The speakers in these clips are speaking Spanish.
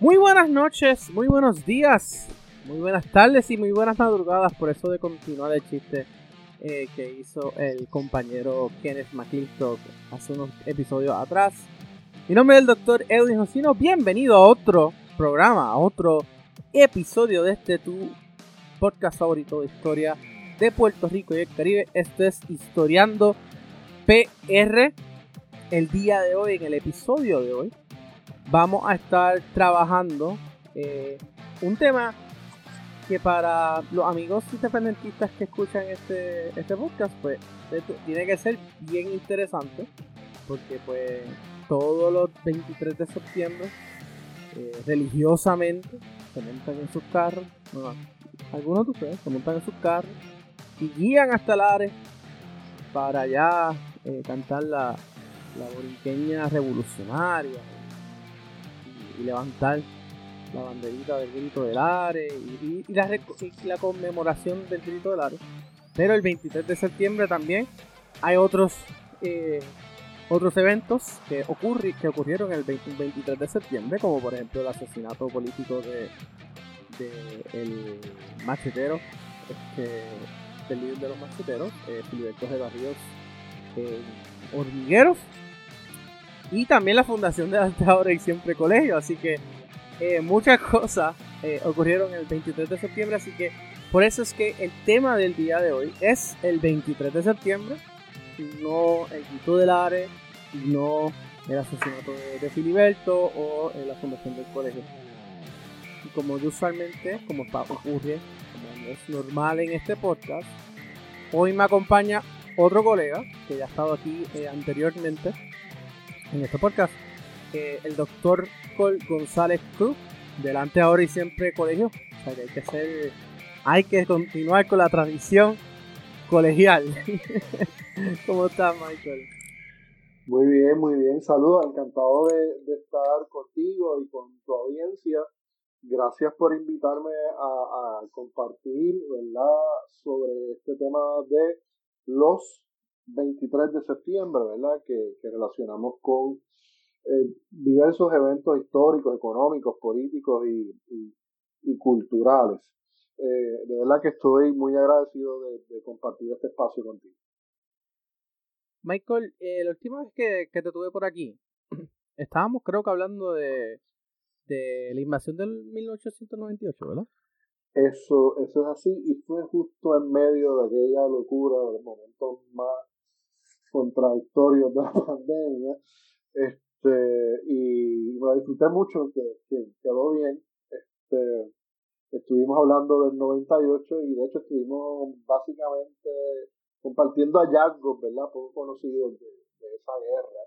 Muy buenas noches, muy buenos días, muy buenas tardes y muy buenas madrugadas. Por eso de continuar el chiste eh, que hizo el compañero Kenneth McClintock hace unos episodios atrás. Mi nombre es el doctor Edwin Josino. Bienvenido a otro programa, a otro episodio de este tu podcast favorito de historia de Puerto Rico y el Caribe. Esto es Historiando PR. El día de hoy, en el episodio de hoy, vamos a estar trabajando eh, un tema que para los amigos independentistas que escuchan este, este podcast, pues tiene que ser bien interesante, porque pues todos los 23 de septiembre, eh, religiosamente, se montan en sus carros, algunos de ustedes se montan en sus carros y guían hasta el área para allá eh, cantar la, la boriqueña revolucionaria y, levantar la banderita del grito del Are y, la, la, conmemoración del grito del Are. Pero el 23 de septiembre también hay otros eh, otros eventos que, ocurri que ocurrieron el 23 de septiembre, como por ejemplo el asesinato político de, de el machetero, este, del líder de los macheteros, eh, Filiberto de Barrios eh, Hormigueros, y también la fundación de Arte Ahora y Siempre Colegio. Así que eh, muchas cosas eh, ocurrieron el 23 de septiembre. Así que por eso es que el tema del día de hoy es el 23 de septiembre. No el grito del ARE, no el asesinato de, Filiberto o la fundación del colegio. Y como yo usualmente, como ocurre, como es normal en este podcast, hoy me acompaña otro colega que ya ha estado aquí eh, anteriormente en este podcast, el doctor Col González Cruz, delante ahora y siempre colegio. O sea que hay que ser, hay que continuar con la tradición colegial. ¿Cómo estás, Michael? Muy bien, muy bien. Saludos, encantado de, estar contigo y con tu audiencia. Gracias por invitarme a, a compartir, ¿verdad?, sobre este tema de los 23 de septiembre, ¿verdad? Que, relacionamos con eh, diversos eventos históricos, económicos, políticos y, culturales. Eh, de verdad que estoy muy agradecido de, compartir este espacio contigo. Michael, eh, la última vez que, te tuve por aquí, estábamos creo que hablando de, de la invasión del 1898, ¿verdad? Eso, eso es así y fue justo en medio de aquella locura, de los momentos más contradictorios de la pandemia. Este, y me disfruté mucho, que, quedó bien. Este, estuvimos hablando del 98 y de hecho estuvimos básicamente compartiendo hallazgos, ¿verdad? Poco conocidos de, esa guerra,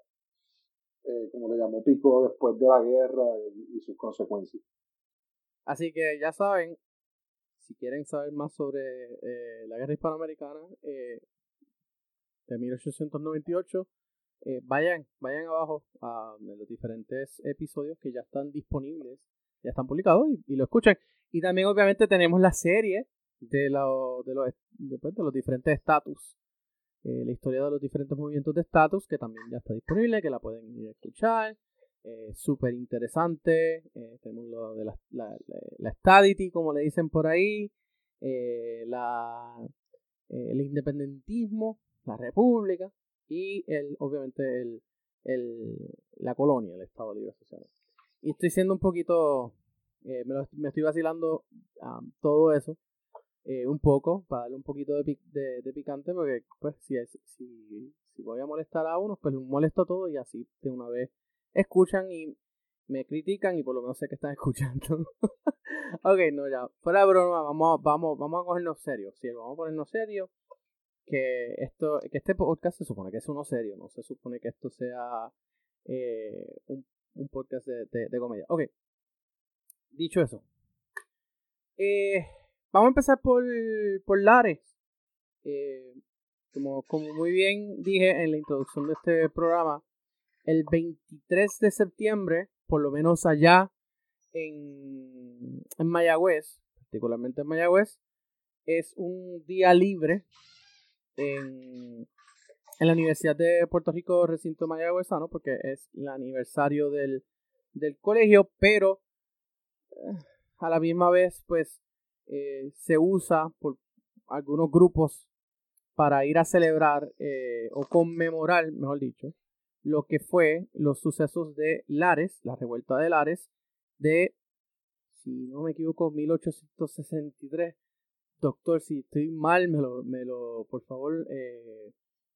eh, como le llamó Pico después de la guerra y, sus consecuencias. Así que ya saben, si quieren saber más sobre eh, la guerra hispanoamericana, eh, de 1898. Eh, vayan, vayan abajo a los diferentes episodios que ya están disponibles, ya están publicados y, lo escuchan. Y también obviamente tenemos la serie de, lo, de, los, pues, de, los diferentes estatus. Eh, la historia de los diferentes movimientos de estatus que también ya está disponible, que la pueden ir a escuchar. Eh, Súper interesante. Eh, tenemos lo de la, la, la, stadity, como le dicen por ahí. la, el independentismo, la república y el, obviamente el, el, la colonia, el Estado Libre Asociado. Y estoy siendo un poquito, eh, me, me, estoy vacilando todo eso eh, un poco, para darle un poquito de, de, picante, porque pues si, si, si voy a molestar a uno, pues molesto todo y así de una vez escuchan y me critican y por lo menos sé que están escuchando. ok, no, ya, fuera de broma, vamos, vamos, vamos a cogernos serio. Sí, vamos a ponernos serio que esto, que este podcast se supone que es uno serio, no se supone que esto sea eh, un, podcast de, de, comedia. Ok, dicho eso, eh, vamos a empezar por, por Lares. Eh, como, como muy bien dije en la introducción de este programa, el 23 de septiembre, por lo menos allá en, en Mayagüez, particularmente en Mayagüez, es un día libre en, la Universidad de Puerto Rico, recinto mayagüezano, porque es el aniversario del, del colegio, pero a la misma vez, pues, eh, se usa por algunos grupos para ir a celebrar eh, o conmemorar, mejor dicho, lo que fue los sucesos de Lares, la revuelta de Lares, de, si no me equivoco, 1863. Doctor, si estoy mal, me lo, me lo por favor, eh,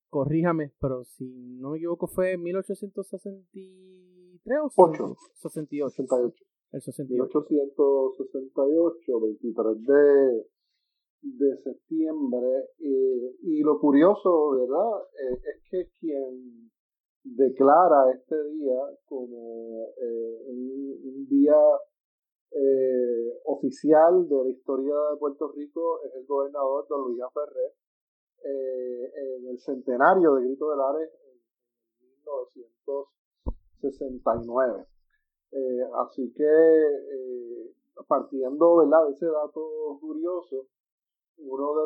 corríjame, pero si no me equivoco fue 1863 o 68. 68. El 68. 1868, 23 de, de septiembre. Eh, y lo curioso, ¿verdad? Eh, es que quien declara este día como eh, un, día oficial de la historia de Puerto Rico es el gobernador don Luis Ferrer en el centenario de Grito de Lares en 1969. así que partiendo ¿verdad? de ese dato curioso, uno de,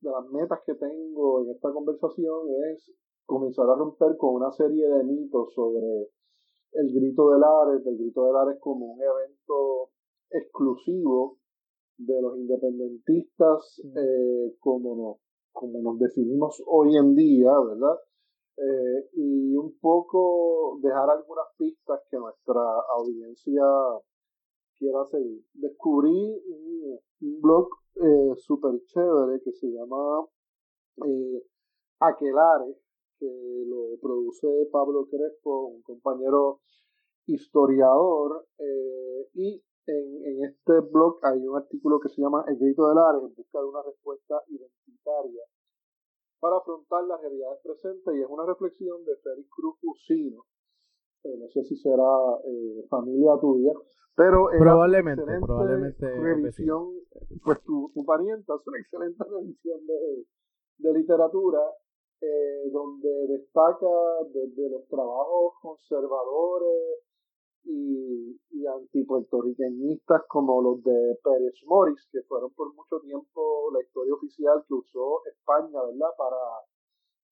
de las metas que tengo en esta conversación es comenzar a romper con una serie de mitos sobre el grito del Ares, el grito del Ares como un evento exclusivo de los independentistas eh, como, nos, como nos definimos hoy en día, ¿verdad? Eh, y un poco dejar algunas pistas que nuestra audiencia quiera seguir. Descubrí un, un blog eh, súper chévere que se llama eh, Aquelares, que lo produce Pablo Crespo, un compañero historiador, eh, y en, en, este blog hay un artículo que se llama El grito del Ares, en busca de una respuesta identitaria para afrontar las realidades presentes, y es una reflexión de Félix Cruz Fusino, no sé si será eh, familia tuya, pero probablemente, probablemente revisión, pues tu, tu parienta es una excelente revisión de, de literatura eh, donde destaca desde los trabajos conservadores y, y antipuertorriqueñistas como los de Pérez Morris, que fueron por mucho tiempo la historia oficial que usó España, ¿verdad?, para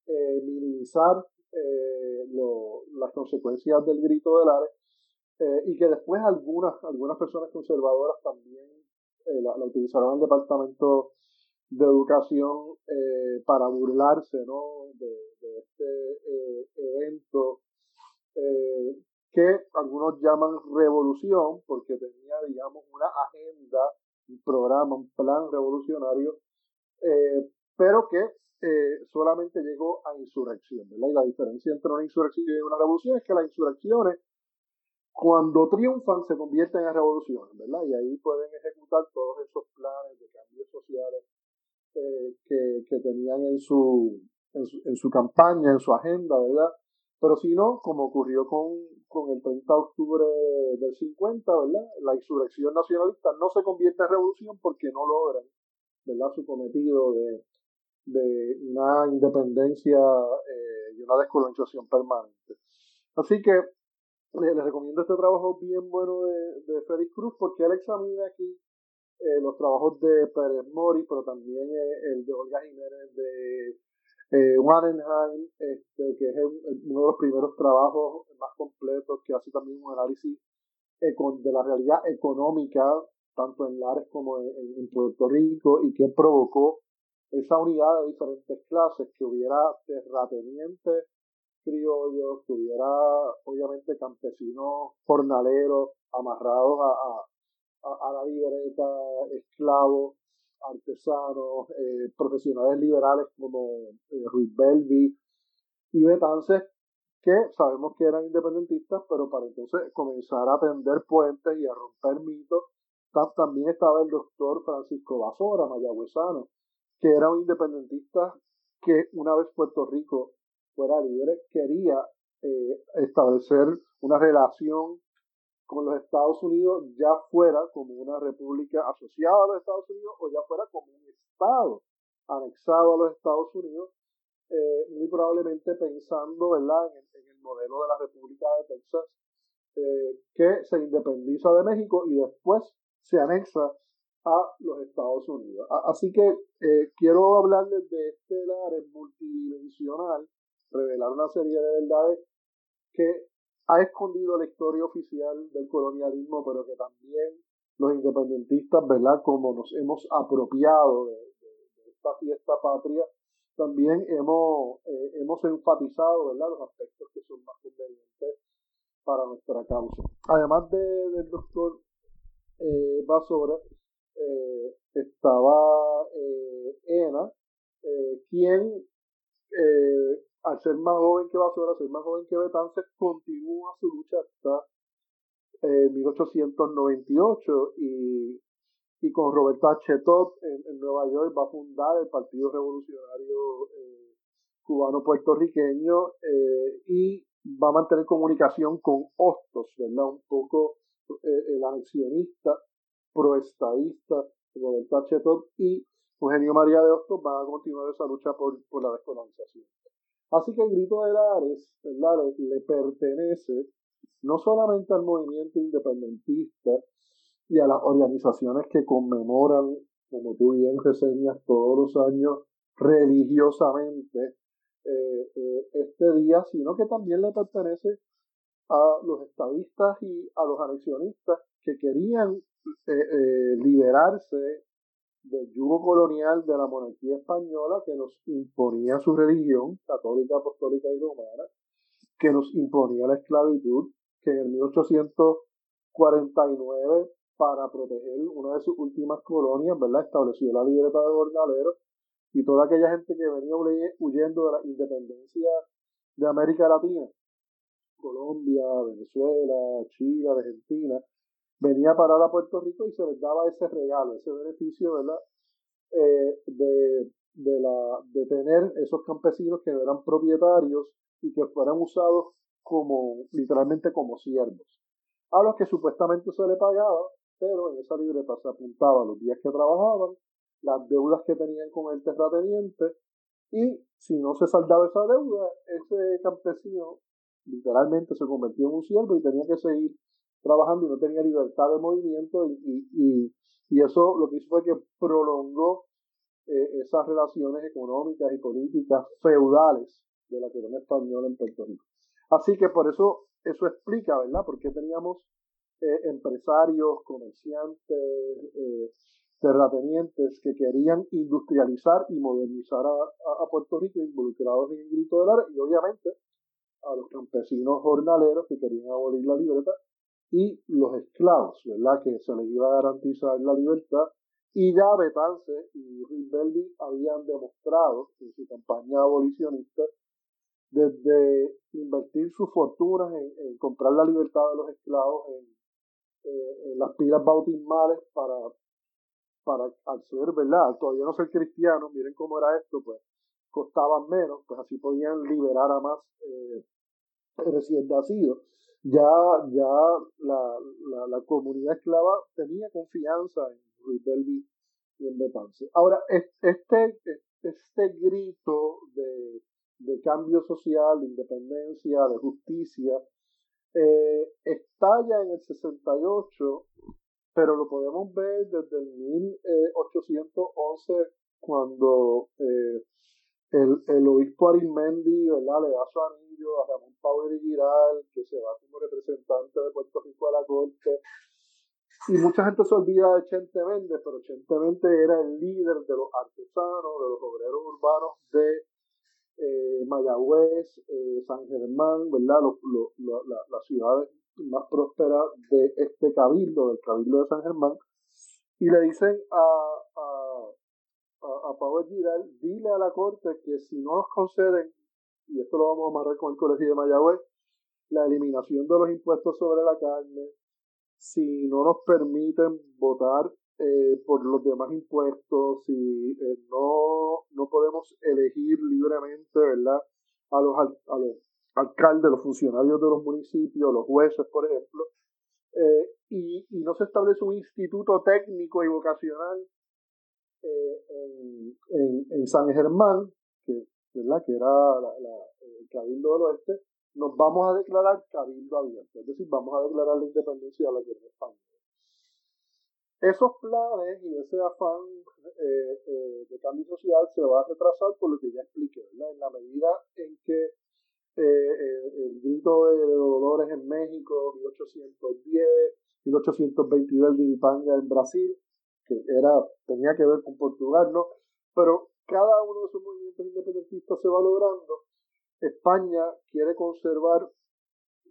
eh, minimizar eh, las consecuencias del grito del Ares eh, y que después algunas, algunas personas conservadoras también eh, la, utilizaron en el Departamento de Educación para burlarse ¿no? de, este evento que algunos llaman revolución porque tenía, digamos, una agenda, un programa, un plan revolucionario, pero que eh, solamente llegó a insurrección, ¿verdad? Y la diferencia entre una insurrección y una revolución es que las insurrecciones, cuando triunfan, se convierten en revoluciones, ¿verdad? Y ahí pueden ejecutar todos esos planes de cambios sociales eh, que, que, tenían en su, en su campaña, en su agenda, ¿verdad? Pero si no, como ocurrió con, con el 30 de octubre del 50, ¿verdad? La insurrección nacionalista no se convierte en revolución porque no logran, ¿verdad? Su cometido de, de una independencia eh, y una descolonización permanente. Así que les, recomiendo este trabajo bien bueno de, de Félix Cruz porque él examina aquí eh, los trabajos de Pérez Mori, pero también eh, el de Olga Jiménez de eh, este, que es uno de los primeros trabajos más completos que hace también un análisis de la realidad económica, tanto en Lares como en Puerto Rico, y que provocó esa unidad de diferentes clases, que hubiera terratenientes criollos, que hubiera obviamente campesinos jornaleros amarrados a, a, a la libreta, esclavos, artesanos, eh, profesionales liberales como eh, Ruiz Belvi y Betances, que sabemos que eran independentistas, pero para entonces comenzar a tender puentes y a romper mitos, también estaba el doctor Francisco Basora, mayagüezano, que era un independentista que una vez Puerto Rico fuera libre, quería eh, establecer una relación con los Estados Unidos, ya fuera como una república asociada a los Estados Unidos o ya fuera como un Estado anexado a los Estados Unidos, eh, muy probablemente pensando ¿verdad? En, el modelo de la República de Texas, eh, que se independiza de México y después se anexa a los Estados Unidos. Así que eh, quiero hablarles de este lado multidimensional, revelar una serie de verdades que ha escondido la historia oficial del colonialismo, pero que también los independentistas, ¿verdad? Como nos hemos apropiado de, esta fiesta patria, también hemos, eh, hemos enfatizado, ¿verdad? Los aspectos que son más convenientes para nuestra causa. Además de, del doctor eh, Basora, eh, estaba eh, Ena, quien al ser más joven que Basora, ser más joven que Betances, continúa su lucha hasta 1898 y, y con Roberto H. en, en, Nueva York va a fundar el Partido Revolucionario Cubano Puertorriqueño y va a mantener comunicación con Hostos, ¿verdad? Un poco el anexionista proestadista Roberto H. y Eugenio María de Hostos van a continuar esa lucha por la descolonización. Así que el grito de Lares Le, le, pertenece no solamente al movimiento independentista y a las organizaciones que conmemoran, como tú bien reseñas todos los años, religiosamente eh, eh, este día, sino que también le pertenece a los estadistas y a los anexionistas que querían eh, liberarse del yugo colonial de la monarquía española que nos imponía su religión católica, apostólica y romana, que nos imponía la esclavitud, que en el 1849 para proteger una de sus últimas colonias, ¿verdad? Estableció la libertad de jornaleros y toda aquella gente que venía huyendo de la independencia de América Latina, Colombia, Venezuela, Chile, Argentina, venía a parar a Puerto Rico y se les daba ese regalo, ese beneficio, ¿verdad? Eh, de, tener esos campesinos que eran propietarios y que fueran usados como, literalmente como siervos, a los que supuestamente se les pagaba, pero en esa libreta se apuntaba los días que trabajaban, las deudas que tenían con el terrateniente, y si no se saldaba esa deuda, ese campesino literalmente se convirtió en un siervo y tenía que seguir trabajando y no tenía libertad de movimiento y, y, y eso lo que hizo fue que prolongó eh, esas relaciones económicas y políticas feudales de la corona española en Puerto Rico. Así que por eso eso explica, ¿verdad? Por qué teníamos eh, empresarios, comerciantes, eh, terratenientes que querían industrializar y modernizar a, Puerto Rico involucrados en el grito del área y obviamente a los campesinos jornaleros que querían abolir la libertad y los esclavos, ¿verdad? Que se les iba a garantizar la libertad. Y ya Betance y Rinaldi habían demostrado en su campaña abolicionista desde invertir sus fortunas en, comprar la libertad de los esclavos en, eh, las pilas bautismales para, para al ser, ¿verdad? Todavía no ser cristianos, miren cómo era esto, pues costaban menos, pues así podían liberar a más eh, recién nacidos ya, ya la, la, comunidad esclava tenía confianza en Ruiz Belvi y en Betance. Ahora, este, este grito de, de cambio social, de independencia, de justicia, eh, estalla en el 68, pero lo podemos ver desde el 1811 cuando eh, el, el obispo Arismendi ¿verdad? le da su anillo a Ramón Power y Giral, que se va como representante de Puerto Rico a la corte. Y mucha gente se olvida de Chente Méndez, pero Chente Méndez era el líder de los artesanos, de los obreros urbanos de eh, Mayagüez, eh, San Germán, ¿verdad? Los, las ciudades más prósperas de este cabildo, del cabildo de San Germán. Y le dicen a a, a Power Giral, dile a la Corte que si no nos conceden, y esto lo vamos a amarrar con el Colegio de Mayagüez, la eliminación de los impuestos sobre la carne, si no nos permiten votar eh, por los demás impuestos, si eh, no, no podemos elegir libremente, ¿verdad? A los, a los alcaldes, los funcionarios de los municipios, los jueces, por ejemplo, eh, y, y, no se establece un instituto técnico y vocacional eh, en, en, San Germán, que, ¿verdad? que era el Cabildo del Oeste, nos vamos a declarar Cabildo abierto, es decir, vamos a declarar la independencia de la Corona Española. Esos planes y ese afán eh, eh, de cambio social se va a retrasar por lo que ya expliqué, ¿verdad? en la medida en que el grito de Dolores en México, 1810, 1822 el Divipanga en Brasil, que era, tenía que ver con Portugal, ¿no? Pero cada uno de esos movimientos independentistas se va logrando. España quiere conservar,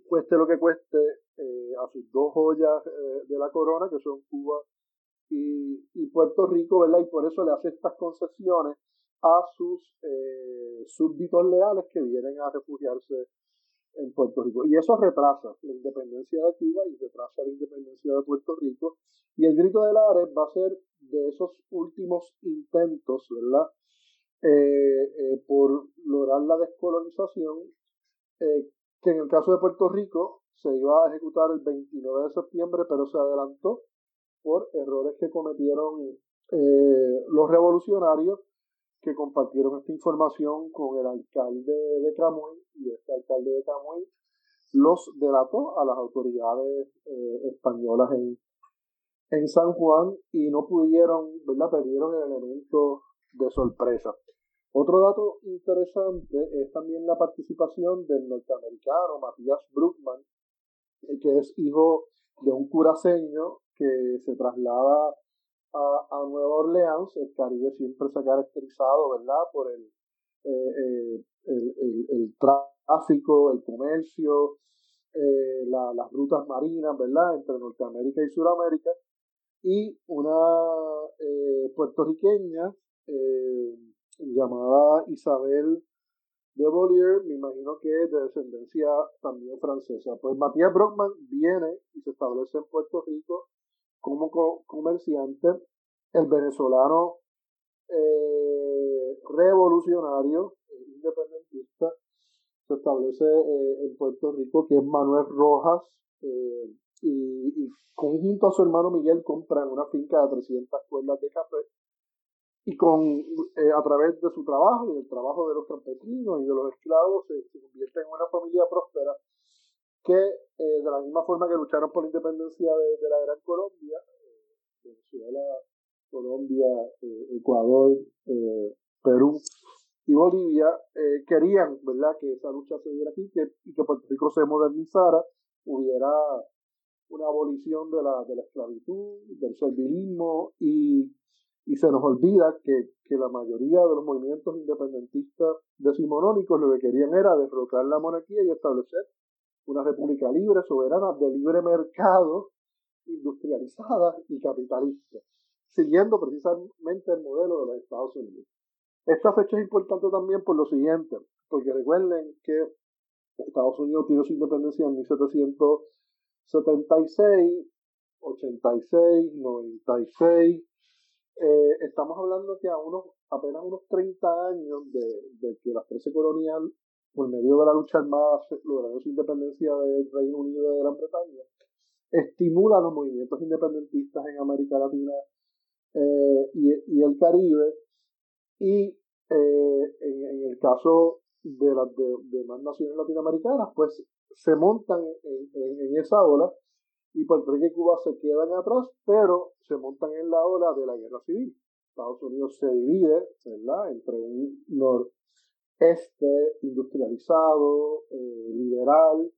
cueste lo que cueste, eh, a sus dos joyas eh, de la corona, que son Cuba y, y, Puerto Rico, ¿verdad? Y por eso le hace estas concesiones a sus eh, súbditos leales que vienen a refugiarse en Puerto Rico. Y eso retrasa la independencia de Cuba y retrasa la independencia de Puerto Rico. Y el grito de Lares va a ser de esos últimos intentos, ¿verdad? Eh, eh, por lograr la descolonización, eh, que en el caso de Puerto Rico se iba a ejecutar el 29 de septiembre, pero se adelantó por errores que cometieron los revolucionarios que compartieron esta información con el alcalde de Camuy y este alcalde de Camuy los delató a las autoridades españolas en, en San Juan y no pudieron, ¿verdad? Perdieron el elemento de sorpresa. Otro dato interesante es también la participación del norteamericano Matías Bruckman, eh, que es hijo de un curaceño que se traslada a, a Nueva Orleans. El Caribe siempre se ha caracterizado, ¿verdad?, por el, eh, eh, el, el, tráfico, el comercio, las rutas marinas, ¿verdad?, entre Norteamérica y Sudamérica. Y una puertorriqueña, llamada Isabel de Bollier, me imagino que es de descendencia también francesa. Pues Matías Brockman viene y se establece en Puerto Rico como comerciante. El venezolano eh, revolucionario, independentista, se establece eh, en Puerto Rico, que es Manuel Rojas, eh, y, y, conjunto a su hermano Miguel compran una finca de 300 cuerdas de café y con eh, a través de su trabajo y del trabajo de los campesinos y de los esclavos se, convierte en una familia próspera que eh, de la misma forma que lucharon por la independencia de, la Gran Colombia, eh, Venezuela, Colombia, Ecuador, Perú y Bolivia, querían ¿verdad? que esa lucha se diera aquí que, y que Puerto Rico se modernizara, hubiera una abolición de la, de la esclavitud, del servilismo y y se nos olvida que, que, la mayoría de los movimientos independentistas decimonónicos lo que querían era derrocar la monarquía y establecer una república libre, soberana, de libre mercado, industrializada y capitalista, siguiendo precisamente el modelo de los Estados Unidos. Esta fecha es importante también por lo siguiente, porque recuerden que Estados Unidos tiene su independencia en 1776, 86, 96, eh, estamos hablando que a unos, apenas unos 30 años de, de que la Francia colonial, por medio de la lucha armada, lograron su independencia del Reino Unido y de Gran Bretaña, estimula los movimientos independentistas en América Latina eh, y, el Caribe. Y eh, en, el caso de las de, de, más naciones latinoamericanas, pues se montan en, esa ola y Puerto Rico y Cuba se quedan atrás, pero se montan en la ola de la guerra civil. Estados Unidos se divide, ¿verdad?, entre un noreste industrializado, eh, liberal,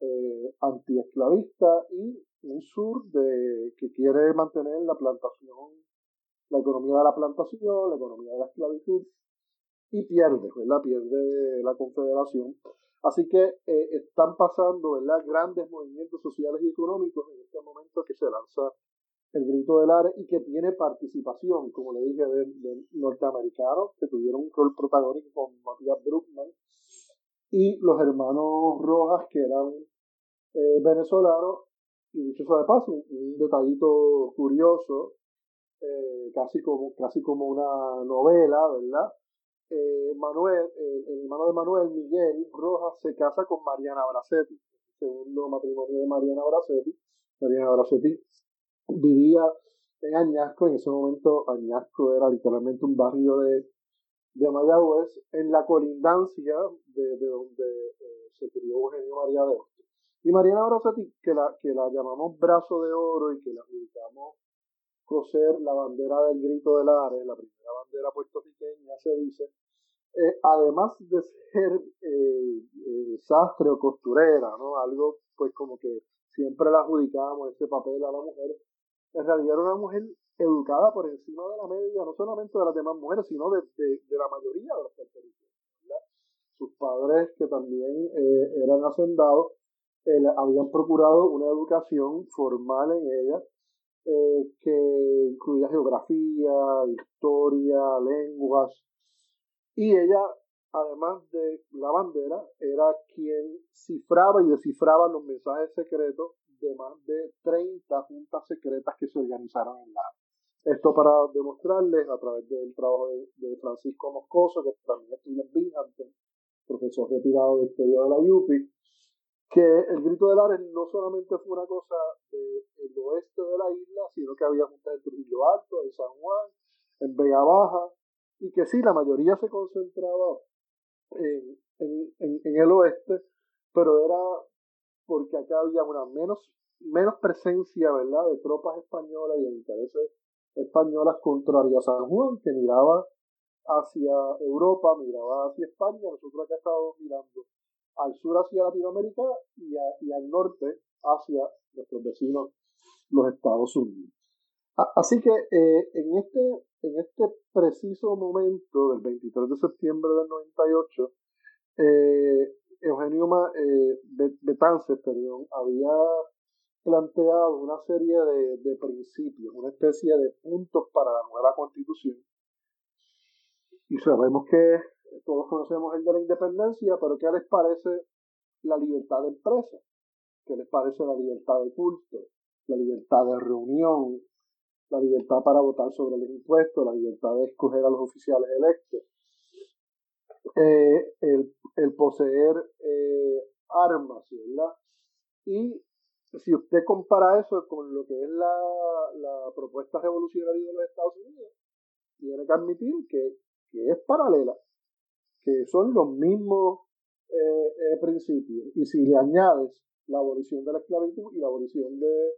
eh, antiesclavista y un sur de, que quiere mantener la plantación, la economía de la plantación, la economía de la esclavitud, y pierde, ¿verdad? Pierde la confederación Así que eh, están pasando ¿verdad? grandes movimientos sociales y económicos en este momento que se lanza el grito del área y que tiene participación, como le dije, de, norteamericanos que tuvieron un rol protagónico con Matías Bruckman y los hermanos Rojas que eran eh, venezolanos y dicho sea de paso, un, detallito curioso, eh, casi, como, casi como una novela, ¿verdad? Eh, Manuel, el hermano de Manuel, Miguel Rojas, se casa con Mariana Bracetti, segundo matrimonio de Mariana Bracetti. Mariana Bracetti vivía en Añasco, en ese momento Añasco era literalmente un barrio de, de Mayagüez, en la colindancia de, de donde eh, se crió Eugenio María de Hostos. Y Mariana Bracetti, que la, que la llamamos brazo de oro y que la dedicamos coser la bandera del grito del Ares, la primera bandera puertorriqueña, se dice, eh, además de ser eh, eh, sastre o costurera, ¿no? Algo pues como que siempre le adjudicábamos ese papel a la mujer, en realidad era una mujer educada por encima de la media, no solamente de las demás mujeres, sino de, de, la mayoría de los puertorriqueños. Sus padres, que también eh, eran hacendados, eh, habían procurado una educación formal en ella, eh, que incluía geografía, historia, lenguas, y ella, además de la bandera, era quien cifraba y descifraba los mensajes secretos de más de 30 juntas secretas que se organizaron en la esto para demostrarles a través del trabajo de, Francisco Moscoso, que también estudió en Binghamton, profesor retirado de historia de la UPI, que el grito de Lares no solamente fue una cosa del oeste de la isla, sino que había juntas en Trujillo Alto, en San Juan, en Vega Baja, y que sí, la mayoría se concentraba en, en, en, el oeste, pero era porque acá había una menos, menos presencia, ¿verdad?, de tropas españolas y de intereses españolas contrarias a San Juan, que miraba hacia Europa, miraba hacia España, nosotros acá estábamos mirando al sur hacia Latinoamérica y, al norte hacia nuestros vecinos, los Estados Unidos. Así que eh, en, este, en este preciso momento del 23 de septiembre del 98, eh, Eugenio eh, Betances perdón, había planteado una serie de, de, principios, una especie de puntos para la nueva constitución. Y sabemos que todos conocemos el de la independencia, pero ¿qué les parece la libertad de empresa? ¿Qué les parece la libertad de culto? La libertad de reunión, la libertad para votar sobre los impuestos, la libertad de escoger a los oficiales electos, eh, el, el, poseer eh, armas, ¿verdad? Y si usted compara eso con lo que es la, propuesta revolucionaria de los Estados Unidos, tiene que admitir que, es paralela que son los mismos eh, eh, principios. Y si le añades la abolición de la esclavitud y la abolición del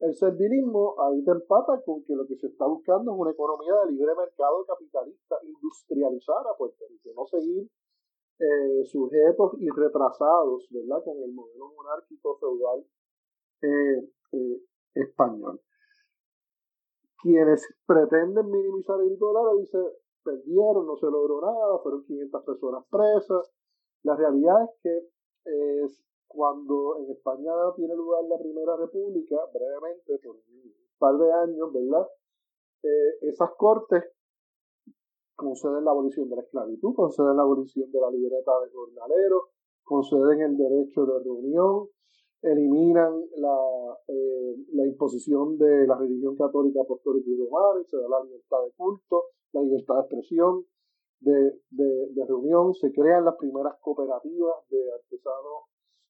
el servilismo, ahí te empata con que lo que se está buscando es una economía de libre mercado capitalista, industrializar a Puerto Rico, no seguir eh, sujetos y retrasados, ¿verdad?, con el modelo monárquico feudal español. Quienes pretenden minimizar el grito de dice perdieron, no se logró nada, fueron 500 personas presas. La realidad es que cuando en España tiene lugar la Primera República, brevemente, por un par de años, ¿verdad? Eh, esas cortes conceden la abolición de la esclavitud, conceden la abolición de la libreta de jornalero, conceden el derecho de reunión, eliminan la, eh, la imposición de la religión católica apostólica y romana se da la libertad de culto, la libertad de expresión, de, de, reunión, se crean las primeras cooperativas de artesanos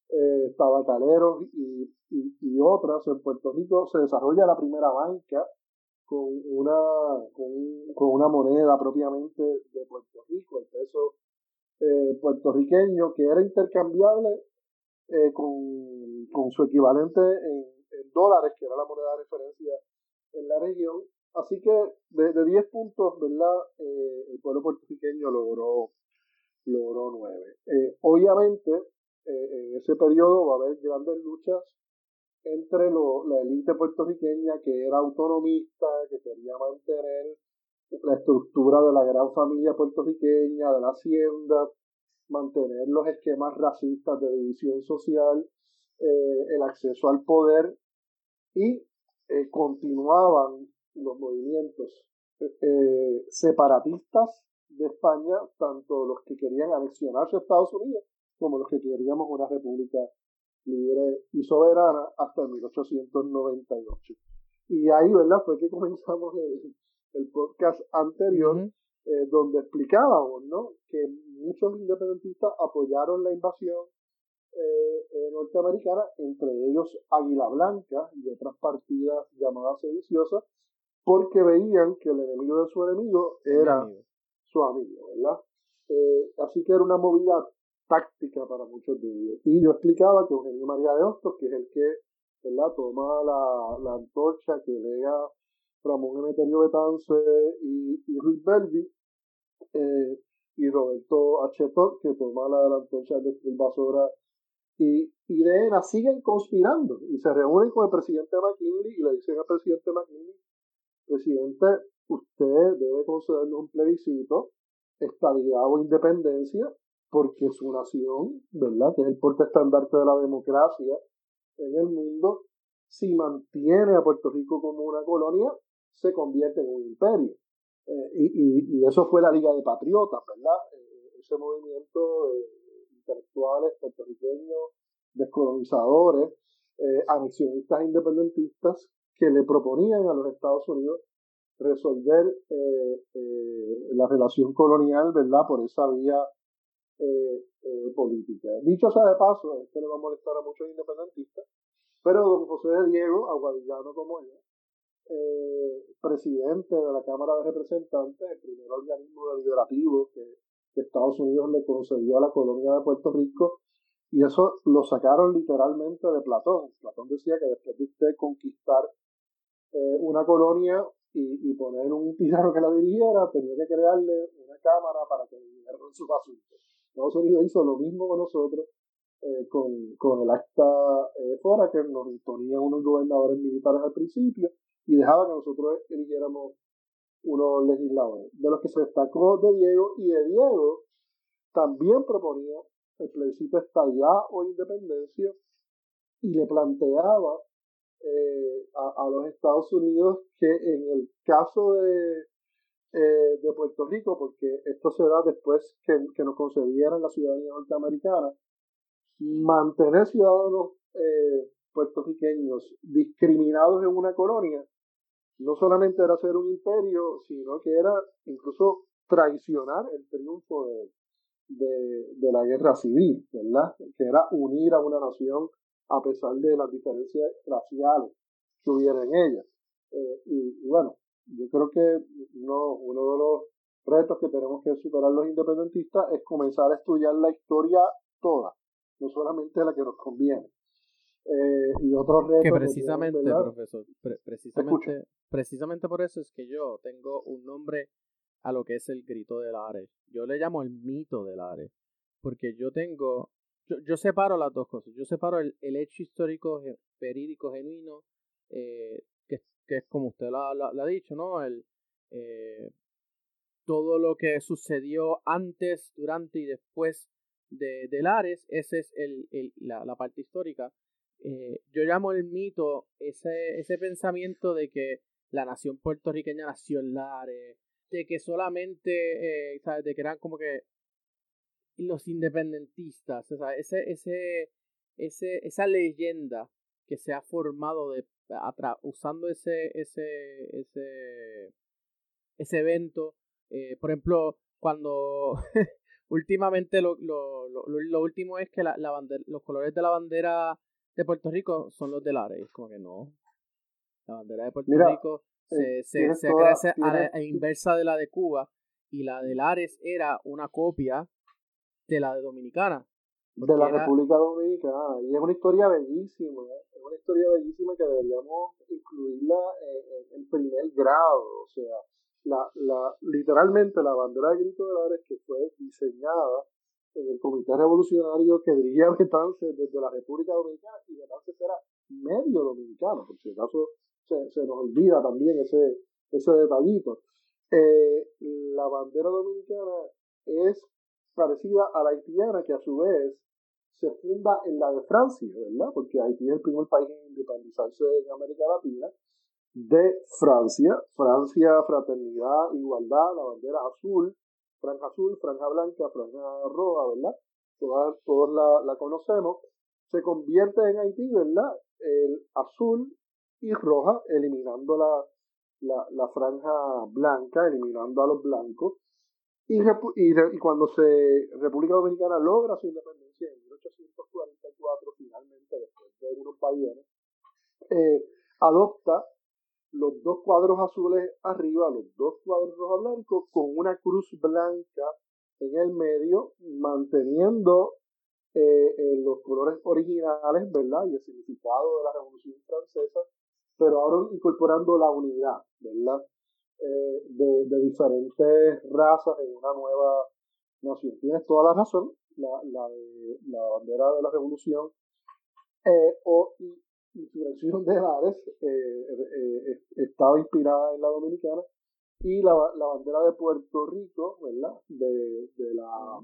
eh, tabacaleros y, y, otras. En Puerto Rico se desarrolla la primera banca con una, con, una moneda propiamente de Puerto Rico, el peso eh, puertorriqueño, que era intercambiable eh, con, con, su equivalente en, dólares, que era la moneda de referencia en la región, Así que de, 10 puntos, ¿verdad? Eh, el pueblo puertorriqueño logró, logró 9. Eh, obviamente, eh, en ese periodo va a haber grandes luchas entre la élite puertorriqueña que era autonomista, que quería mantener la estructura de la gran familia puertorriqueña, de la hacienda, mantener los esquemas racistas de división social, el acceso al poder y continuaban los movimientos eh, separatistas de España, tanto los que querían anexionarse a Estados Unidos como los que queríamos una república libre y soberana hasta 1898. Y ahí, ¿verdad? Fue que comenzamos el, el podcast anterior, eh, donde explicábamos, ¿no? Que muchos independentistas apoyaron la invasión eh, norteamericana, entre ellos Águila Blanca y otras partidas llamadas sediciosas, porque veían que el enemigo de su enemigo era su amigo, ¿verdad? Eh, así que era una movida táctica para muchos de ellos. Y yo explicaba que Eugenio María de Hostos, que es el que ¿verdad? toma la, la antorcha que lega Ramón Emeterio Betance y, y Ruiz Belvi, eh, y Roberto H. que toma la, la antorcha de Basora y, y de ENA siguen conspirando y se reúnen con el presidente McKinley y le dicen al presidente McKinley, presidente, usted debe concederle un plebiscito, estabilidad o independencia, porque su nación, ¿verdad?, que es el porte estandarte de la democracia en el mundo, si mantiene a Puerto Rico como una colonia, se convierte en un imperio. Eh, y, eso fue la Liga de Patriotas, ¿verdad? Eh, ese movimiento de intelectuales puertorriqueños, descolonizadores, eh, anexionistas independentistas, que le proponían a los Estados Unidos resolver eh, eh, la relación colonial, ¿verdad?, por esa vía política. Dicho sea de paso, esto le va a molestar a muchos independentistas, pero don José de Diego, aguadillano como yo, presidente de la Cámara de Representantes, el primer organismo deliberativo que Estados Unidos le concedió a la colonia de Puerto Rico, y eso lo sacaron literalmente de Platón. Platón decía que después de usted conquistar eh, una colonia y, poner un tirano que la dirigiera, tenía que crearle una cámara para que dirigiera sus asuntos. Estados Unidos hizo lo mismo con nosotros, eh, con, con, el acta eh, fora, que nos imponía unos gobernadores militares al principio y dejaba que nosotros eligiéramos unos legisladores. De los que se destacó de Diego y de Diego también proponía el plebiscito estabilidad o independencia y le planteaba eh, a, los Estados Unidos que en el caso de, eh, de Puerto Rico, porque esto se da después que, nos concedieran la ciudadanía norteamericana, mantener ciudadanos eh, puertorriqueños discriminados en una colonia no solamente era ser un imperio, sino que era incluso traicionar el triunfo de, la guerra civil, ¿verdad? Que era unir a una nación a pesar de las diferencias raciales que hubiera en ella. Eh, y, bueno, yo creo que uno, uno de los retos que tenemos que superar los independentistas es comenzar a estudiar la historia toda, no solamente la que nos conviene. Eh, y otros retos que precisamente, profesor, precisamente, precisamente por eso es que yo tengo un nombre a lo que es el grito del Ares. Yo le llamo el mito del Ares. Porque yo tengo, yo, separo las dos cosas. Yo separo el, hecho histórico verídico genuino, eh, que, es como usted lo, ha dicho, ¿no? El, eh, todo lo que sucedió antes, durante y después de, del Ares, esa es el, la, parte histórica. Eh, yo llamo el mito ese, ese pensamiento de que la nación puertorriqueña nació en Lares, de que solamente, eh, ¿sabes? De que eran como que los independentistas, o sea, ese, esa leyenda que se ha formado de, usando ese, ese, ese, ese evento. Eh, por ejemplo, cuando últimamente lo, lo, lo, último es que la, la los colores de la bandera de Puerto Rico son los del área. Es como que no. La bandera de Puerto Rico se, se, se crece a la inversa de la de Cuba y la de Lares era una copia de la de Dominicana. De la República Dominicana. Y es una historia bellísima, ¿eh? es una historia bellísima que deberíamos incluirla en, primer grado. O sea, la, la, literalmente la bandera de Grito de Lares que fue diseñada en el Comité Revolucionario que dirigía Betance desde la República Dominicana y Betance era medio dominicano, por si acaso se, se nos olvida también ese, ese detallito. Eh, la bandera dominicana es parecida a la haitiana, que a su vez se funda en la de Francia, ¿verdad? Porque Haití es el primer país en independizarse en América Latina de Francia. Francia, fraternidad, igualdad, la bandera azul, franja azul, franja blanca, franja roja, ¿verdad? Todos la, conocemos. Se convierte en Haití, ¿verdad? El azul y roja, eliminando la franja blanca, eliminando a los blancos. Y, y, cuando se República Dominicana logra su independencia en 1844, finalmente, después de unos países, eh, adopta los dos cuadros azules arriba, los dos cuadros rojo blancos, con una cruz blanca en el medio, manteniendo eh, eh, los colores originales, ¿verdad? Y el significado de la Revolución Francesa, pero ahora incorporando la unidad, ¿verdad? Eh, de, diferentes razas en una nueva nación. Tienes toda la razón, la, la, de, la bandera de la revolución, eh, o insurrección de Lares, eh, estaba inspirada en la dominicana, y la, la bandera de Puerto Rico, ¿verdad? De, de la,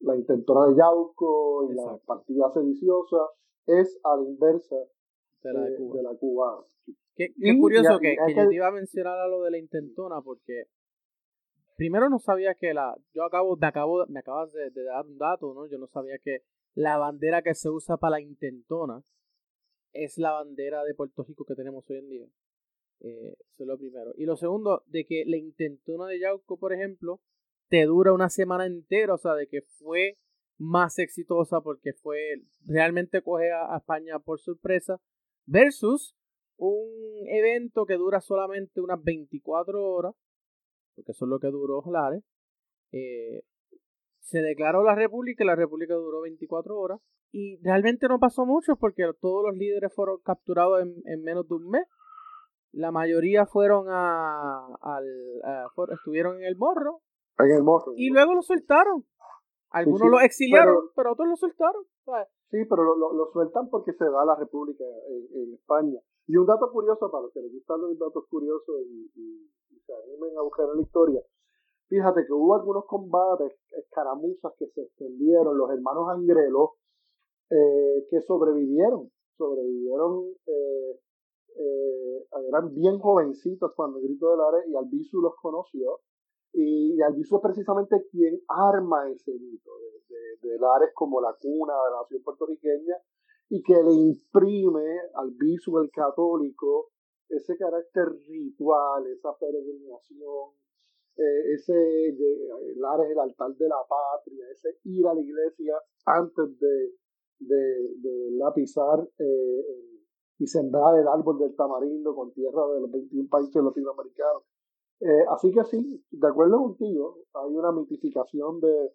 la intentona de Yauco y la partida sediciosa, es a la inversa de la, de, la cubana. Qué, curioso que, que, yo te iba a mencionar a lo de la intentona porque primero no sabía que la yo acabo me acabo me acabas de, dar un dato, ¿no? Yo no sabía que la bandera que se usa para la intentona es la bandera de Puerto Rico que tenemos hoy en día. Eh, eso es lo primero. Y lo segundo, de que la intentona de Yauco, por ejemplo, te dura una semana entera, o sea, de que fue más exitosa porque fue realmente coge a España por sorpresa versus un evento que dura solamente unas 24 horas, porque eso es lo que duró Lares, eh, se declaró la república y la república duró 24 horas y realmente no pasó mucho porque todos los líderes fueron capturados en, menos de un mes. La mayoría fueron a, al, estuvieron en el morro. En el morro. Y luego lo soltaron. Algunos lo exiliaron, pero, otros lo soltaron. Sí, pero lo, lo, sueltan porque se da la república en España. Y un dato curioso para los que les gustan los datos curiosos y, se animen a buscar en la historia. Fíjate que hubo algunos combates, escaramuzas que se extendieron, los hermanos Angrelo, eh, que sobrevivieron, sobrevivieron, eh, eh, eran bien jovencitos cuando el grito de Lares y Albizu los conoció. Y, Albizu es precisamente quien arma ese mito de, Lares como la cuna de la nación puertorriqueña y que le imprime al visual católico ese carácter ritual, esa peregrinación, eh, ese llegar el altar de la patria, ese ir a la iglesia antes de, de, pisar eh, y sembrar el árbol del tamarindo con tierra de los 21 países latinoamericanos. Eh, así que sí, de acuerdo contigo, hay una mitificación de,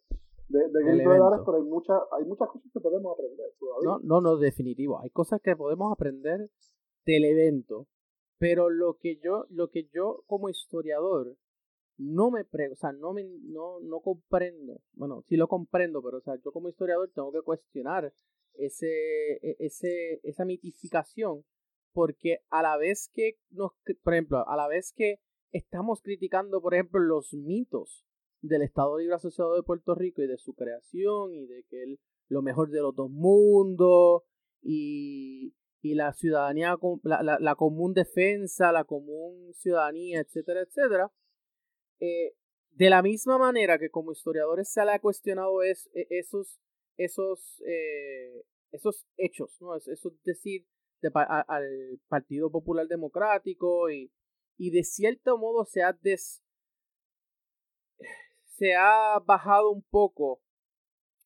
de, de pero hay, muchas hay muchas cosas que podemos aprender No, no, no, definitivo. Hay cosas que podemos aprender del evento, pero lo que yo, lo que yo como historiador no me pre, o sea, no me, no, no comprendo, bueno, sí lo comprendo, pero o sea, yo como historiador tengo que cuestionar ese, e, ese, esa mitificación, porque a la vez que nos, por ejemplo, a la vez que estamos criticando, por ejemplo, los mitos del Estado Libre Asociado de Puerto Rico y de su creación y de que él lo mejor de los dos mundos y, y la ciudadanía, la, la, común defensa, la común ciudadanía, etcétera, etcétera. Eh, de la misma manera que como historiadores se le ha cuestionado es, e, esos, esos, eh, esos hechos, ¿no? Eso es decir, al Partido Popular Democrático y, y de cierto modo se ha se ha bajado un poco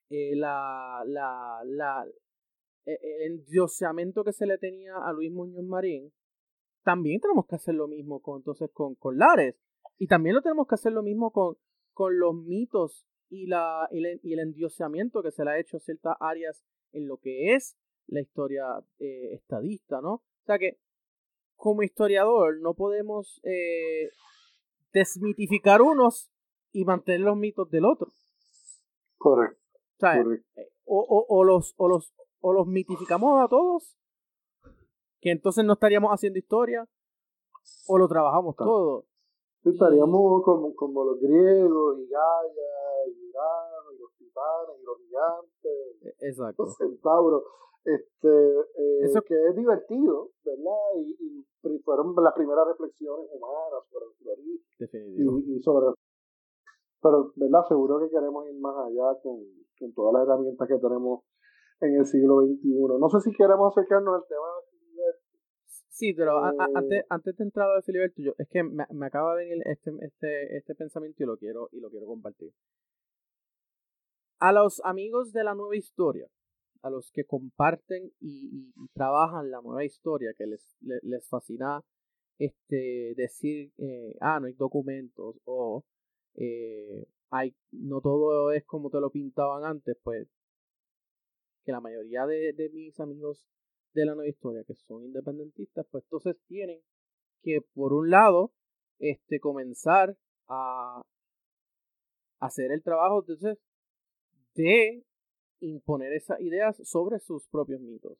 eh, la, la, e, e, el endioseamiento que se le tenía a Luis Muñoz Marín, también tenemos que hacer lo mismo con, entonces con, con Lares. Y también lo tenemos que hacer lo mismo con, con los mitos y, la, y, el endioseamiento que se le ha hecho a ciertas áreas en lo que es la historia eh, estadista, ¿no? O sea que como historiador no podemos eh, desmitificar unos y mantener los mitos del otro. Correcto. Eh, o, o, los, o, los, o los mitificamos a todos, que entonces no estaríamos haciendo historia, o lo trabajamos todo. Estaríamos como, como los griegos, y Gaia, y Urano, y los titanes, y los gigantes, e, Exacto. los centauros. Este, eh, Eso que es divertido, ¿verdad? Y, y, fueron las primeras reflexiones humanas sobre el y, y sobre pero, ¿verdad? Seguro que queremos ir más allá con, con todas las herramientas que tenemos en el siglo XXI. No sé si queremos acercarnos al tema de Filiberto. Sí, pero eh, antes, antes de entrar a de Filiberto, yo, es que me, me, acaba de venir este, este, este pensamiento y lo quiero, y lo quiero compartir. A los amigos de la nueva historia, a los que comparten y, trabajan la nueva historia, que les, les, fascina este, decir, eh, ah, no hay documentos, o eh, hay, no todo es como te lo pintaban antes, pues que la mayoría de, de mis amigos de la nueva historia que son independentistas, pues entonces tienen que por un lado este comenzar a hacer el trabajo entonces de imponer esas ideas sobre sus propios mitos.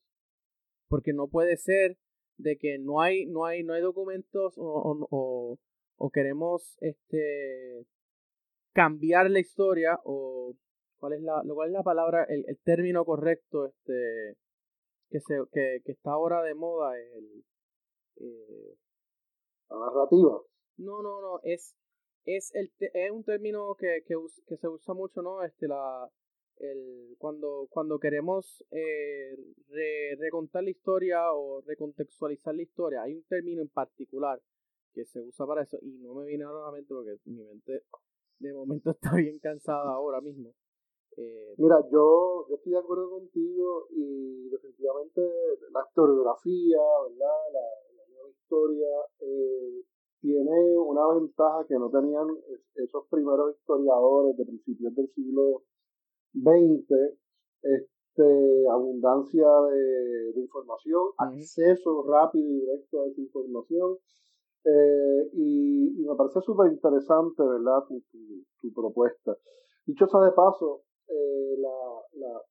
Porque no puede ser de que no hay, no hay, no hay documentos o, o, o queremos este cambiar la historia o cuál es la, cuál es la palabra, el, el término correcto este que se que, que está ahora de moda el eh, la narrativa. No, no, no, es es el es un término que, que, que se usa mucho, ¿no? Este la el, cuando, cuando queremos eh, recontar la historia o recontextualizar la historia, hay un término en particular que se usa para eso y no me viene ahora a la mente porque mi mente de momento está bien cansada ahora mismo. Eh, Mira, yo, estoy de acuerdo contigo y definitivamente la historiografía, ¿verdad? La, nueva historia eh, tiene una ventaja que no tenían esos primeros historiadores de principios del siglo 20, este, abundancia de, información, acceso rápido y directo a esa información. Eh, y, me parece súper interesante, ¿verdad?, tu, tu, propuesta. Dicho sea de paso, eh, la, la,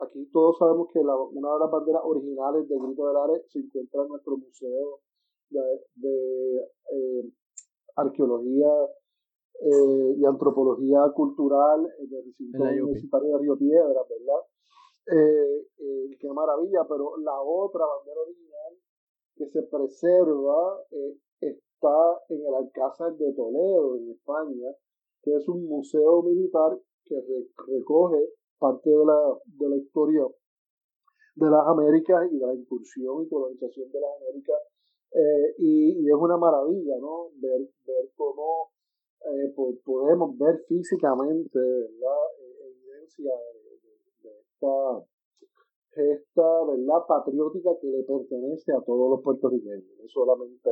aquí todos sabemos que la, una de las banderas originales del Grito del Are se encuentra en nuestro museo de, de eh, arqueología eh, y antropología cultural del recinto universitario de Río Piedra, ¿verdad? Eh, eh, qué maravilla, pero la otra bandera original que se preserva eh, está en el Alcázar de Toledo, en España, que es un museo militar que recoge parte de la, de la historia de las Américas y de la incursión y colonización de las Américas. y, y, es una maravilla, ¿no? Ver, ver cómo eh, podemos ver físicamente ¿verdad? Eh, evidencia de, esta gesta ¿verdad? patriótica que le pertenece a todos los puertorriqueños, no solamente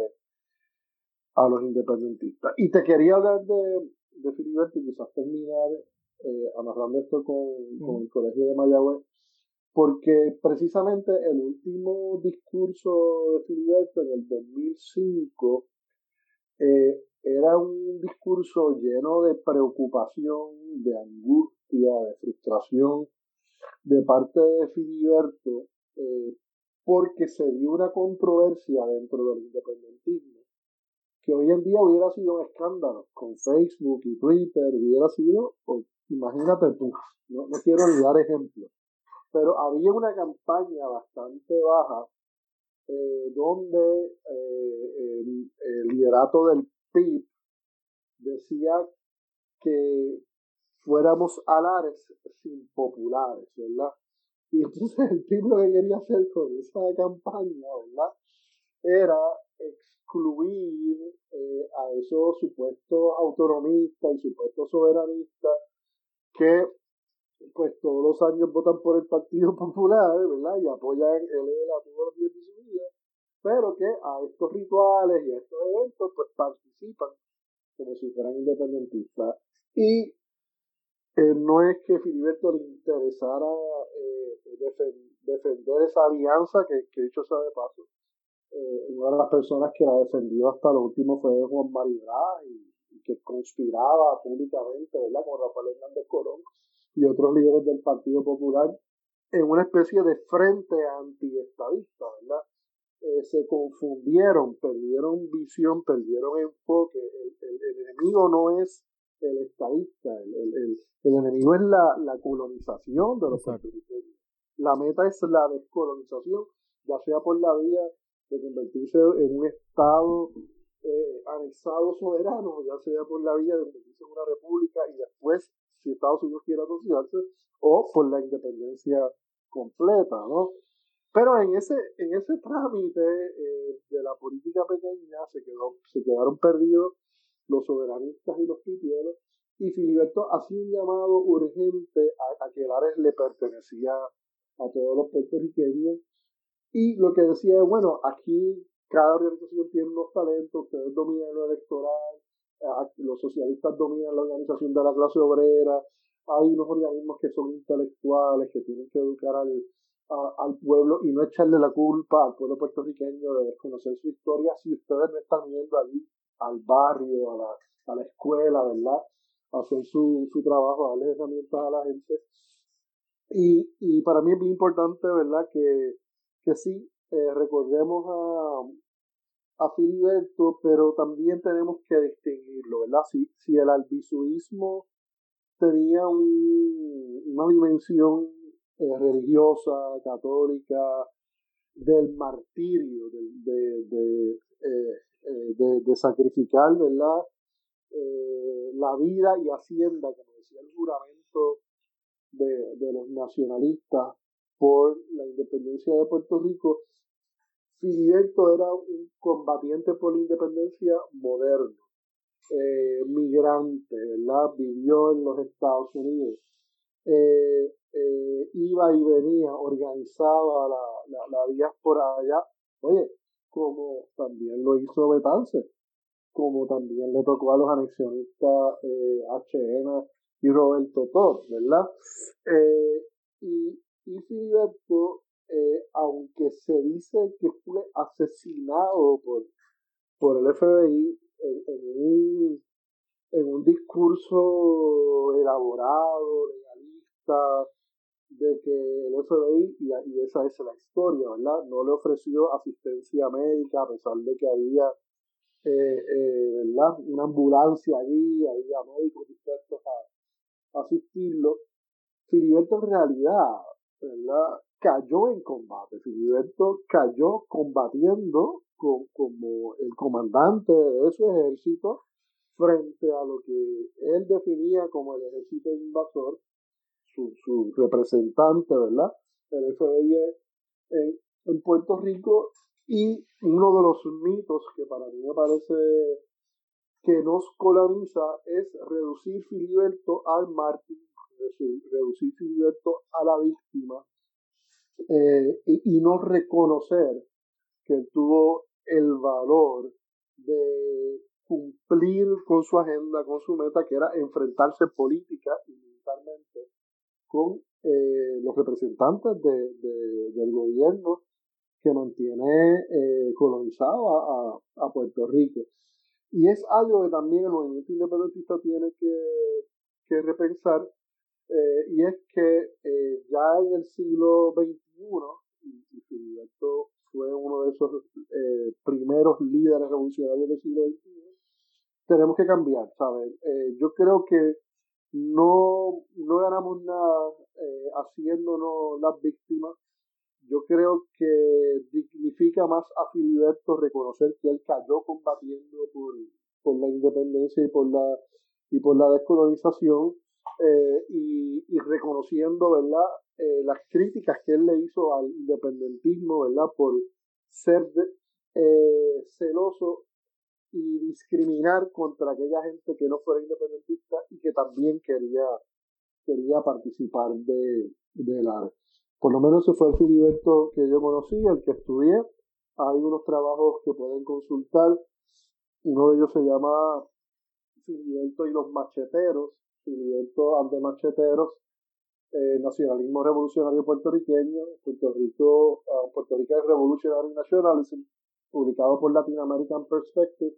a los independentistas. Y te quería hablar de, de Filiberto y quizás terminar eh, amarrando esto con, con el Colegio de Mayagüez, porque precisamente el último discurso de Filiberto en el 2005 eh, era un discurso lleno de preocupación, de angustia, de frustración de parte de Filiberto, eh, porque se dio una controversia dentro del independentismo que hoy en día hubiera sido un escándalo con Facebook y Twitter, hubiera sido, pues, imagínate tú, no, quiero olvidar ejemplos, pero había una campaña bastante baja eh, donde eh, el, liderato del PIB decía que fuéramos alares sin populares, ¿verdad? Y entonces el PIB lo que quería hacer con esa campaña, ¿verdad? Era excluir eh, a esos supuestos autonomistas y supuestos soberanistas que pues todos los años votan por el Partido Popular, ¿verdad? Y apoyan el a todos los pero que a estos rituales y a estos eventos pues participan como si fueran independentistas. Y eh, no es que Filiberto le interesara eh, defender esa alianza, que, que dicho sea de paso, eh, una de las personas que la defendió hasta lo último fue Juan Maribra y, y, que conspiraba públicamente, ¿verdad?, con Rafael Hernández Colón y otros líderes del Partido Popular en una especie de frente antiestadista, ¿verdad? Eh, se confundieron, perdieron visión, perdieron enfoque. El, enemigo no es el estadista, el, enemigo es la, la colonización de los puertorriqueños. La meta es la descolonización, ya sea por la vía de convertirse en un Estado eh, anexado soberano, ya sea por la vía de convertirse en una república y después, si Estados Unidos quiere asociarse, o por la independencia completa, ¿no? Pero en ese, en ese trámite eh, de la política pequeña se, quedó, se quedaron perdidos los soberanistas y los pitieros, y Filiberto hacía un llamado urgente a, que el Ares le pertenecía a todos los puertorriqueños, y lo que decía es, bueno, aquí cada organización tiene unos talentos, ustedes dominan lo electoral, los socialistas dominan la organización de la clase obrera, hay unos organismos que son intelectuales, que tienen que educar al, al pueblo y no echarle la culpa al pueblo puertorriqueño de desconocer su historia si ustedes no están yendo allí al barrio, a la, a la escuela, ¿verdad? hacer su, su trabajo, darle herramientas a la gente. Y, y para mí es muy importante, ¿verdad? Que, que sí, eh, recordemos a, a Filiberto, pero también tenemos que distinguirlo, ¿verdad? Si, si el albisuismo tenía un, una dimensión eh, religiosa, católica, del martirio, de, de, de, eh, de sacrificar, ¿verdad? la vida y hacienda, como decía el juramento de, los nacionalistas por la independencia de Puerto Rico, Filiberto era un combatiente por la independencia moderno, eh, migrante, ¿verdad? Vivió en los Estados Unidos, eh, eh, iba y venía, organizaba la, la, la, diáspora allá, oye, como también lo hizo Betance, como también le tocó a los anexionistas HM y Roberto Tor, ¿verdad? y, y Filiberto eh, aunque se dice que fue asesinado por, por el FBI en, un, en un discurso elaborado, de que el FBI, y, y, esa es la historia, ¿verdad? No le ofreció asistencia médica a pesar de que había, eh, eh, ¿verdad? Una ambulancia allí, había médicos dispuestos a, asistirlo. Filiberto en realidad, ¿verdad? cayó en combate. Filiberto cayó combatiendo como el comandante de su ejército frente a lo que él definía como el ejército invasor, su, representante, ¿verdad? El FBI en, Puerto Rico y uno de los mitos que para mí me parece que nos coloniza es reducir Filiberto al mártir, reducir Filiberto a la víctima eh, y, no reconocer que tuvo el valor de cumplir con su agenda, con su meta, que era enfrentarse política y militarmente con eh, los representantes de, del gobierno que mantiene eh, colonizado a, Puerto Rico. Y es algo que también el movimiento independentista tiene que, repensar, y es que ya en el siglo XXI y, Filiberto fue uno de esos eh, primeros líderes revolucionarios del siglo XXI, tenemos que cambiar, ¿sabes? Eh, yo creo que no, no ganamos nada eh, haciéndonos las víctimas. Yo creo que dignifica más a Filiberto reconocer que él cayó combatiendo por, por la independencia y por la, y por la descolonización eh, y, y, reconociendo, ¿verdad? Eh, las críticas que él le hizo al independentismo, ¿verdad? Por ser celoso y discriminar contra aquella gente que no fuera independentista y que también quería, quería participar de, de la... Por lo menos ese fue el Filiberto que yo conocí, el que estudié. Hay unos trabajos que pueden consultar. Uno de ellos se llama Filiberto y los macheteros, Filiberto ante macheteros eh, nacionalismo revolucionario puertorriqueño, Puerto Rico, uh, Puerto Rico Revolutionary Nationalism, publicado por Latin American Perspective.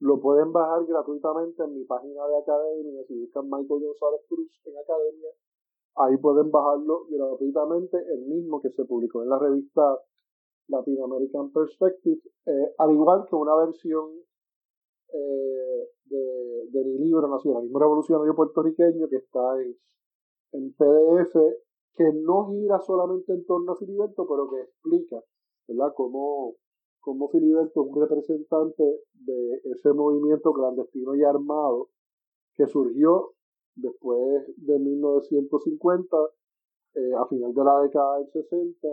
Lo pueden bajar gratuitamente en mi página de academia, si buscan Michael González Cruz en academia, ahí pueden bajarlo gratuitamente, el mismo que se publicó en la revista Latin American Perspective, eh, al igual que una versión eh, de, de mi libro Nacionalismo Revolucionario Puertorriqueño que está en PDF que no gira solamente en torno a Filiberto, pero que explica, ¿verdad?, cómo, cómo Filiberto un representante de ese movimiento clandestino y armado que surgió después de 1950, eh, a final de la década del 60,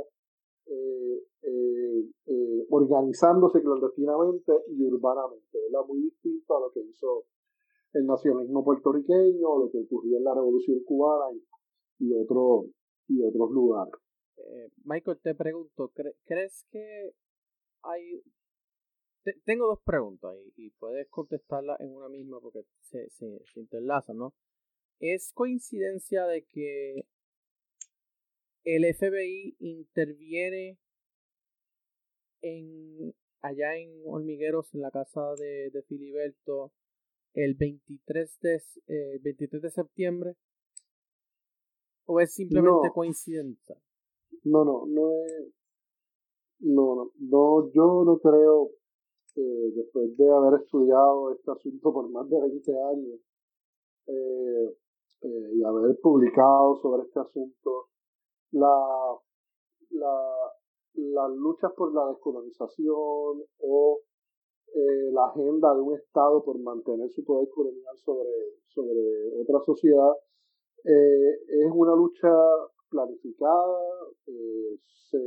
eh, eh, organizándose clandestinamente y urbanamente, ¿verdad? Muy distinto a lo que hizo el nacionalismo puertorriqueño, lo que ocurrió en la Revolución Cubana y, y, y otros lugares. Michael, te pregunto, ¿crees que hay... tengo dos preguntas y, puedes contestarlas en una misma porque se, se, se interlazan, ¿no? ¿Es coincidencia de que el FBI interviene en allá en Hormigueros, en la casa de, de Filiberto, el 23 de, eh, 23 de septiembre? ¿O es simplemente coincidencia? No, no, no es. No, no, yo no creo, eh, después de haber estudiado este asunto por más de 20 años eh, eh, y haber publicado sobre este asunto, la, la, las luchas por la descolonización o eh, la agenda de un Estado por mantener su poder colonial sobre, sobre otra sociedad es una lucha planificada, se,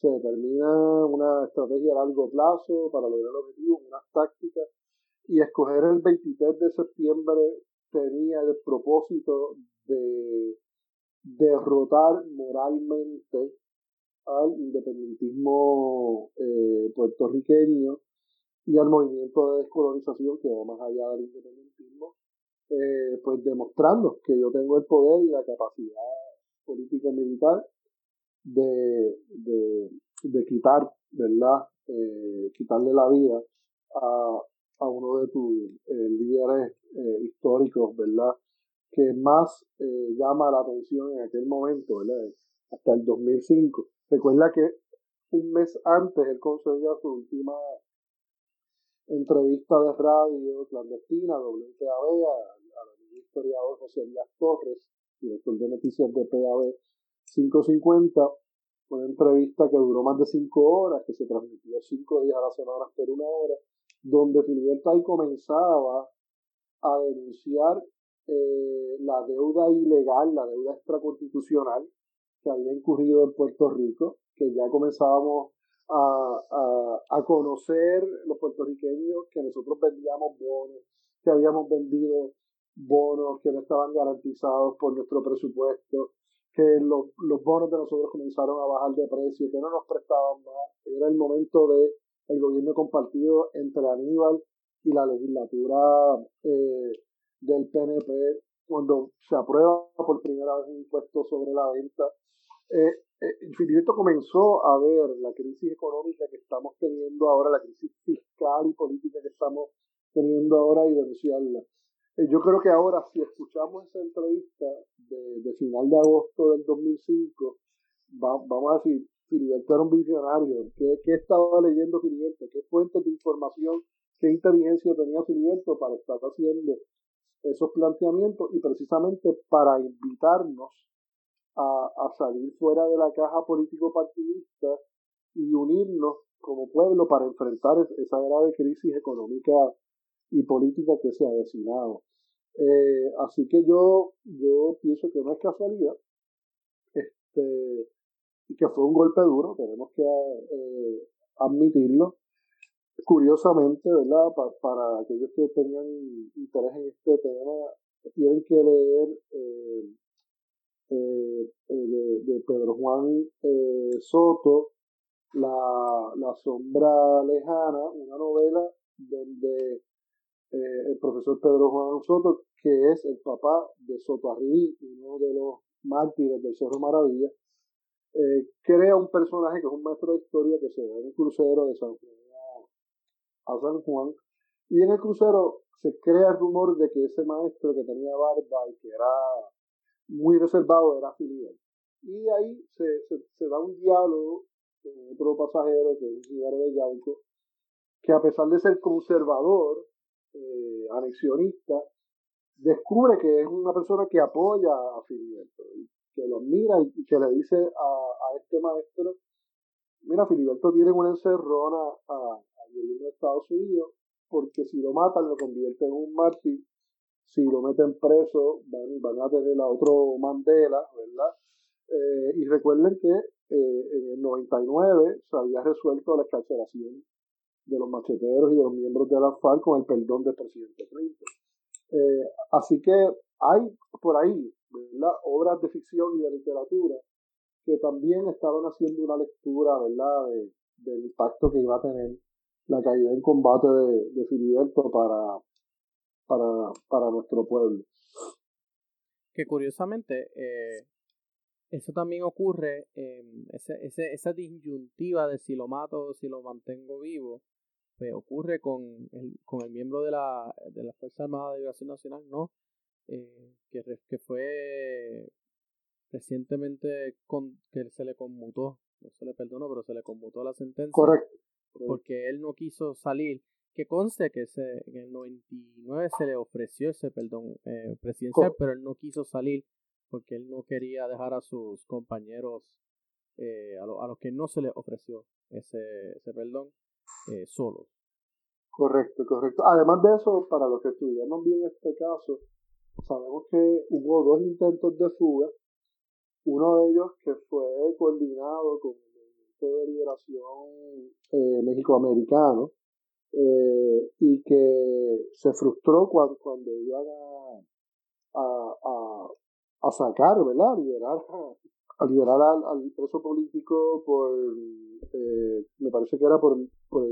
se, determina una estrategia a largo plazo para lograr el objetivo, unas tácticas, y escoger el 23 de septiembre tenía el propósito de derrotar moralmente al independentismo eh, puertorriqueño y al movimiento de descolonización que va más allá del independentismo, eh, pues demostrando que yo tengo el poder y la capacidad político-militar de, de, de, quitar, ¿verdad? Eh, quitarle la vida a, a uno de tus eh, líderes eh, históricos, ¿verdad? Que más eh, llama la atención en aquel momento, ¿verdad? Hasta el 2005. Recuerda que un mes antes él concedía su última entrevista de radio clandestina, WPAB, al historiador José Díaz Torres, director de noticias de PAB 550, una entrevista que duró más de cinco horas, que se transmitió cinco días a la semana por una hora, donde Filiberto ahí comenzaba a denunciar eh, la deuda ilegal, la deuda extraconstitucional que había incurrido en Puerto Rico, que ya comenzábamos a, a, a, conocer los puertorriqueños que nosotros vendíamos bonos, que habíamos vendido bonos que no estaban garantizados por nuestro presupuesto, que los, los bonos de nosotros comenzaron a bajar de precio, que no nos prestaban más. Era el momento de el gobierno compartido entre Aníbal y la legislatura eh, del PNP cuando se aprueba por primera vez un impuesto sobre la venta. Eh, eh, comenzó a ver la crisis económica que estamos teniendo ahora, la crisis fiscal y política que estamos teniendo ahora y denunciarla. Eh, yo creo que ahora, si escuchamos esa entrevista de, final de agosto del 2005, va, vamos a decir, Filiberto era un visionario. ¿Qué, qué estaba leyendo Filiberto? ¿Qué fuentes de información, qué inteligencia tenía Filiberto para estar haciendo esos planteamientos y precisamente para invitarnos a, a salir fuera de la caja político-partidista y unirnos como pueblo para enfrentar esa grave crisis económica y política que se ha avecinado. Eh, así que yo, yo pienso que no es casualidad. Este, que fue un golpe duro, tenemos que eh, admitirlo. Curiosamente, ¿verdad? para aquellos que tengan interés en este tema, tienen que leer eh, eh, de, de, Pedro Juan Soto, la, la Sombra Lejana, una novela donde el profesor Pedro Juan Soto, que es el papá de Soto Arribí, uno de los mártires del Cerro Maravilla, eh, crea un personaje que es un maestro de historia que se ve en un crucero de San Juan a San Juan. Y en el crucero se crea el rumor de que ese maestro que tenía barba y que era muy reservado era Filial. Y ahí se, se, da un diálogo con otro pasajero que es un ciudadano de Yauco, que a pesar de ser conservador, eh, anexionista, descubre que es una persona que apoya a Filiberto que lo admira y, que le dice a, este maestro, mira, Filiberto tiene una encerrona al gobierno de Estados Unidos, porque si lo matan lo convierte en un mártir, si lo meten preso van, a tener a otro Mandela, ¿verdad? Eh, y recuerden que eh, en el 99 se había resuelto la excarcelación de los macheteros y de los miembros de la FARC con el perdón del presidente Clinton. Eh, así que hay por ahí ¿verdad? obras de ficción y de literatura que también estaban haciendo una lectura ¿verdad? De, del impacto que iba a tener la caída en combate de, de Filiberto para, para, para nuestro pueblo. Que curiosamente, eh, eso también ocurre, ese, ese, esa disyuntiva de si lo mato o si lo mantengo vivo, pues, ocurre con el, con el miembro de la, de la Fuerza Armada de Liberación Nacional, ¿no? Eh, que, que fue recientemente con, que se le conmutó, no se le perdonó, pero se le conmutó la sentencia. Correcto. Porque él no quiso salir. Que conste que se, en el 99 se le ofreció ese perdón eh, presidencial, pero él no quiso salir porque él no quería dejar a sus compañeros, eh, a, a, los que no se les ofreció ese, ese perdón, eh. Correcto, correcto. Además de eso, para los que estudiamos bien este caso, sabemos que hubo dos intentos de fuga, uno de ellos que fue coordinado con el Movimiento de Liberación eh, México-Americano eh, y que se frustró cuando, cuando iban a, a, sacar, ¿verdad? A liberar, a liberar al, preso político por, eh, me parece que era por, por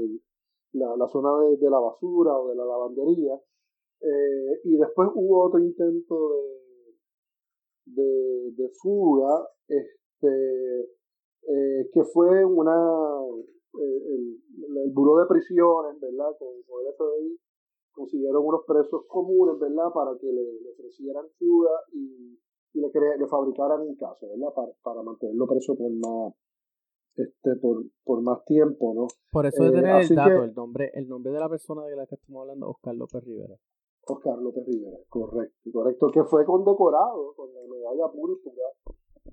la, la, zona de, de, la basura o de la lavandería. Eh, y después hubo otro intento de, de, fuga, este, eh, que fue una, eh, el, el Buró de Prisiones, ¿verdad? Con, con el FBI consiguieron unos presos comunes, ¿verdad? Para que le, ofrecieran fuga y, y le, le fabricaran un caso, ¿verdad? Para, para mantenerlo preso por más, este, por, por más tiempo, ¿no? Por eso de tener el dato, el nombre, el nombre de la persona de la que estamos hablando, Oscar López Rivera. Oscar López Rivera, correcto, correcto, que fue condecorado con la medalla púrpura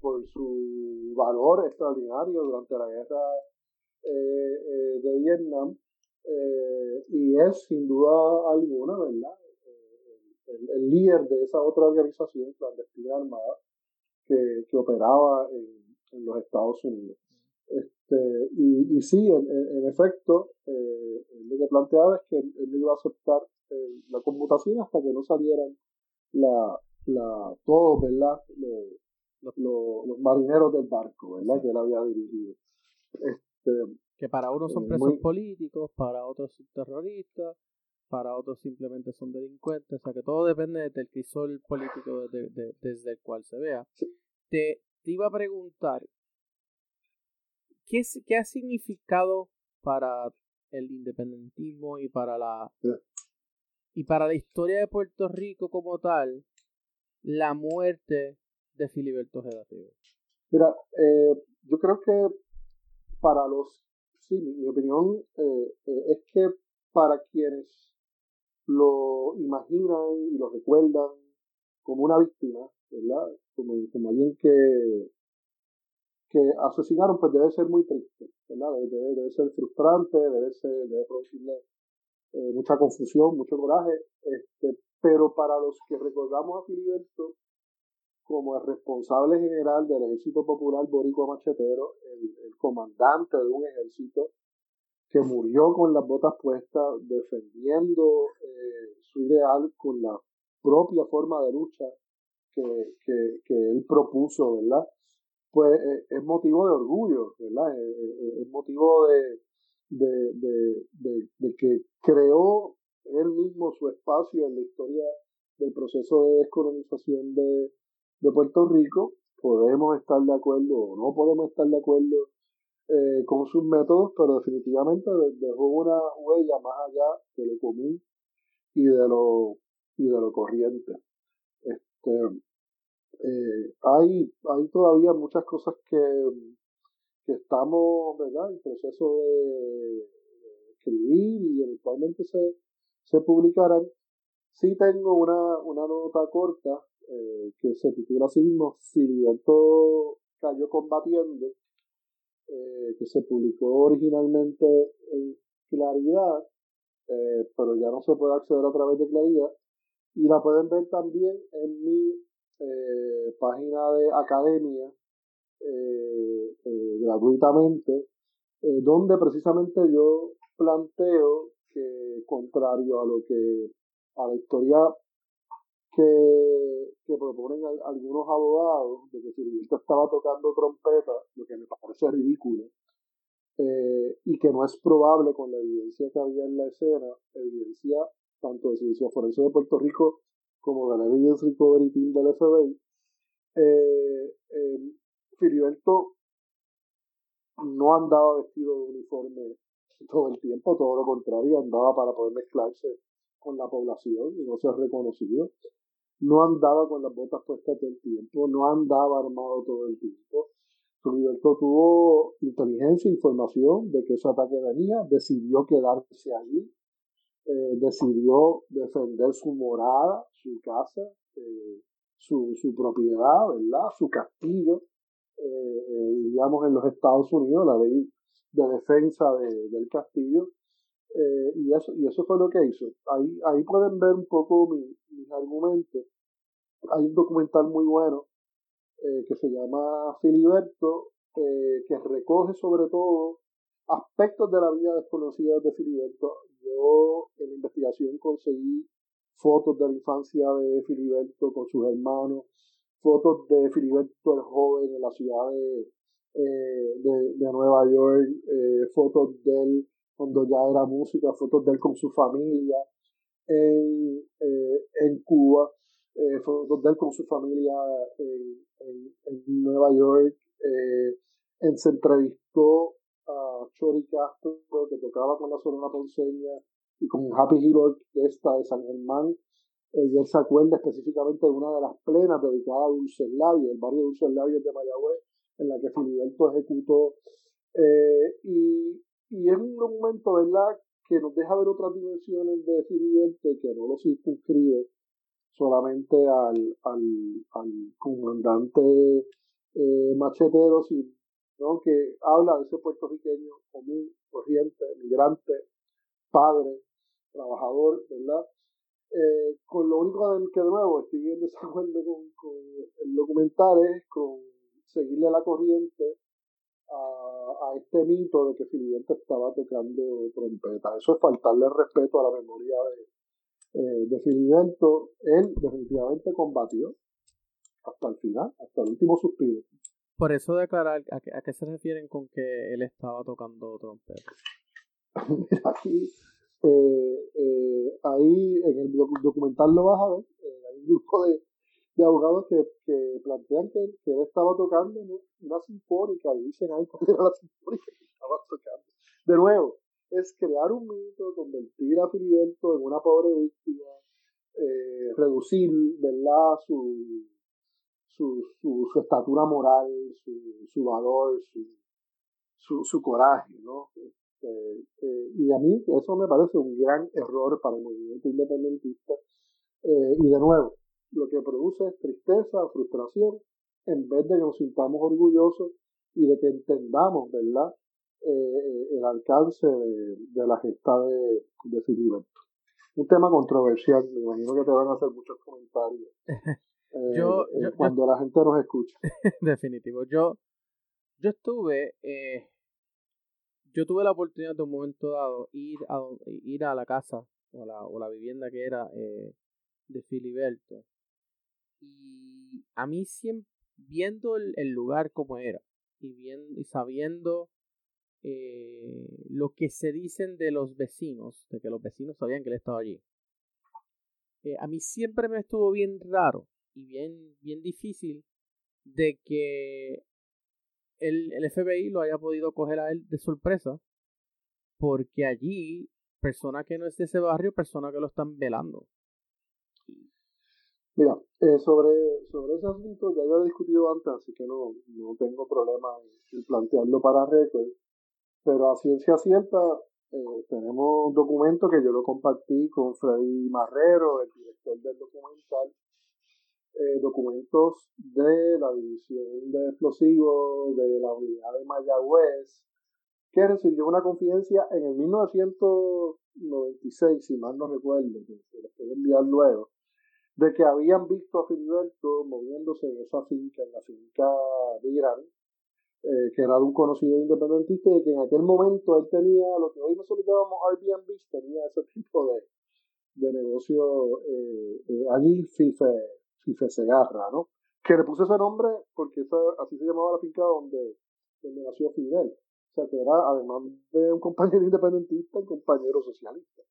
por su valor extraordinario durante la guerra eh, eh, de Vietnam eh, y es sin duda alguna, ¿verdad? El, el, líder de esa otra organización clandestina armada que, que operaba en, en, los Estados Unidos. Este, y, y sí, en, en efecto, lo que planteaba es que él no iba a aceptar la conmutación hasta que no salieran la, la, todos, ¿verdad? Los, los, marineros del barco, ¿verdad? Que él había dirigido. Este, que para unos son eh, presos políticos, para otros son terroristas, para otros simplemente son delincuentes, o sea que todo depende del crisol político desde el cual se vea. Te, te, iba a preguntar, ¿qué, ¿qué ha significado para el independentismo y para la y para la historia de Puerto Rico como tal, la muerte de Filiberto Gedateo. Mira, eh, yo creo que para los, sí, mi, opinión eh, eh, es que para quienes lo imaginan y lo recuerdan como una víctima, ¿verdad? Como, como alguien que, que asesinaron, pues debe ser muy triste, ¿verdad? Debe, debe ser frustrante, debe, ser, debe producirle eh, mucha confusión, mucho coraje, este, pero para los que recordamos a Filiberto como el responsable general del Ejército Popular Boricua Machetero, el, comandante de un ejército que murió con las botas puestas defendiendo eh, su ideal con la propia forma de lucha que, que, que él propuso, ¿verdad? Pues eh, es motivo de orgullo, ¿verdad? es motivo de, de, de, de, que creó él mismo su espacio en la historia del proceso de descolonización de, de Puerto Rico. Podemos estar de acuerdo o no podemos estar de acuerdo eh, con sus métodos, pero definitivamente dejó una huella más allá de lo común y de lo, y de lo corriente. Este, eh, hay, hay todavía muchas cosas que, estamos, en proceso de, escribir y eventualmente se, se publicarán. Sí tengo una, una nota corta eh, que se titula así mismo Filiberto cayó combatiendo, eh, que se publicó originalmente en Claridad, pero ya no se puede acceder a través de Claridad. Y la pueden ver también en mi página de academia eh, eh, gratuitamente, eh, donde precisamente yo planteo que, contrario a lo que, a la historia que, que proponen algunos abogados, de que Filiberto estaba tocando trompeta, lo que me parece ridículo, y que no es probable con la evidencia que había en la escena, evidencia tanto de Ciencia Forense de Puerto Rico como de la Evidence Recovery Team del FBI, eh, Filiberto no andaba vestido de uniforme todo el tiempo, todo lo contrario, andaba para poder mezclarse con la población y no ser reconocido. No andaba con las botas puestas todo el tiempo, no andaba armado todo el tiempo. Filiberto tuvo inteligencia, e información de que ese ataque venía, decidió quedarse allí, eh, decidió defender su morada, su casa, eh, su, su, propiedad, ¿verdad? Su castillo, eh, digamos en los Estados Unidos, la ley de defensa del castillo, y, eso, y eso fue lo que hizo. Ahí, ahí pueden ver un poco mis argumentos. Hay un documental muy bueno que se llama Filiberto, que recoge sobre todo aspectos de la vida desconocida de Filiberto. Yo en la investigación conseguí fotos de la infancia de Filiberto con sus hermanos, fotos de Filiberto el joven en la ciudad de, eh, de, Nueva York, eh, fotos de él cuando ya era música, fotos de él con su familia en, eh, en Cuba, fotos de él con su familia en, en, Nueva York. en, se entrevistó a Chori Castro, que tocaba con la Sonora Ponceña y con Happy Hero esta de San Germán. Eh, y él se acuerda específicamente de una de las plenas dedicadas a Dulce Labio, el barrio Dulce Labio de Mayagüez, en la que Filiberto ejecutó. Eh, y, y es un momento, ¿verdad?, que nos deja ver otras dimensiones de Filiberto y que no lo circunscribe solamente al, al, al comandante eh, machetero, sino que habla de ese puertorriqueño común, corriente, migrante, padre, trabajador, ¿verdad? Eh, con lo único que de nuevo estoy en desacuerdo con, con el documental es con seguirle la corriente a, a este mito de que Filiberto estaba tocando trompeta. Eso es faltarle respeto a la memoria de, eh, de Filiberto. Él definitivamente combatió hasta el final, hasta el último suspiro. Por eso declarar, ¿a qué, se refieren con que él estaba tocando trompeta? Mira, aquí, eh, eh, ahí en el documental lo vas a ver, eh, hay un grupo de, de abogados que, que plantean que, él estaba tocando una sinfónica y dicen ahí cuál era la sinfónica que estaba tocando. De nuevo, es crear un mito, convertir a Filiberto en una pobre víctima, reducir, ¿verdad?, su su, su, su estatura moral, su, su valor, su, su, coraje, ¿no? Este, eh, y a mí eso me parece un gran error para el movimiento independentista. Eh, y de nuevo, lo que produce es tristeza, frustración, en vez de que nos sintamos orgullosos y de que entendamos, ¿verdad?, eh, el alcance de, de, la gesta de, de Filiberto. Un tema controversial, me imagino que te van a hacer muchos comentarios Eh, yo, cuando la gente nos escucha. Definitivo. Yo, yo estuve, eh, yo tuve la oportunidad de un momento dado ir a, ir a la casa o la, o la vivienda que era eh, de Filiberto. Y a mí siempre, viendo el, el lugar como era y, viendo, y sabiendo lo que se dicen de los vecinos, de que los vecinos sabían que él estaba allí. a mí siempre me estuvo bien raro y bien, bien difícil de que el, el FBI lo haya podido coger a él de sorpresa, porque allí, persona que no es de ese barrio, persona que lo están velando. Mira, eh, sobre, sobre ese asunto ya yo he discutido antes, así que no, no tengo problema en, plantearlo para récord, pero a ciencia cierta eh, tenemos un documento que yo lo compartí con Freddy Marrero, el director del documental, eh, documentos de la División de Explosivos de la Unidad de Mayagüez, que recibió una confidencia en el 1996, si mal no recuerdo, que se les puede enviar luego, de que habían visto a Filiberto moviéndose en esa finca, en la finca de Irán, eh, que era de un conocido independentista y que en aquel momento él tenía lo que hoy nosotros llamamos Airbnb, tenía ese tipo de, de negocio eh, allí, FIFE Fife Segarra, ¿no? Que le puso ese nombre porque así se llamaba la finca donde, nació Fidel. O sea, que era, además de un compañero independentista, un compañero socialista.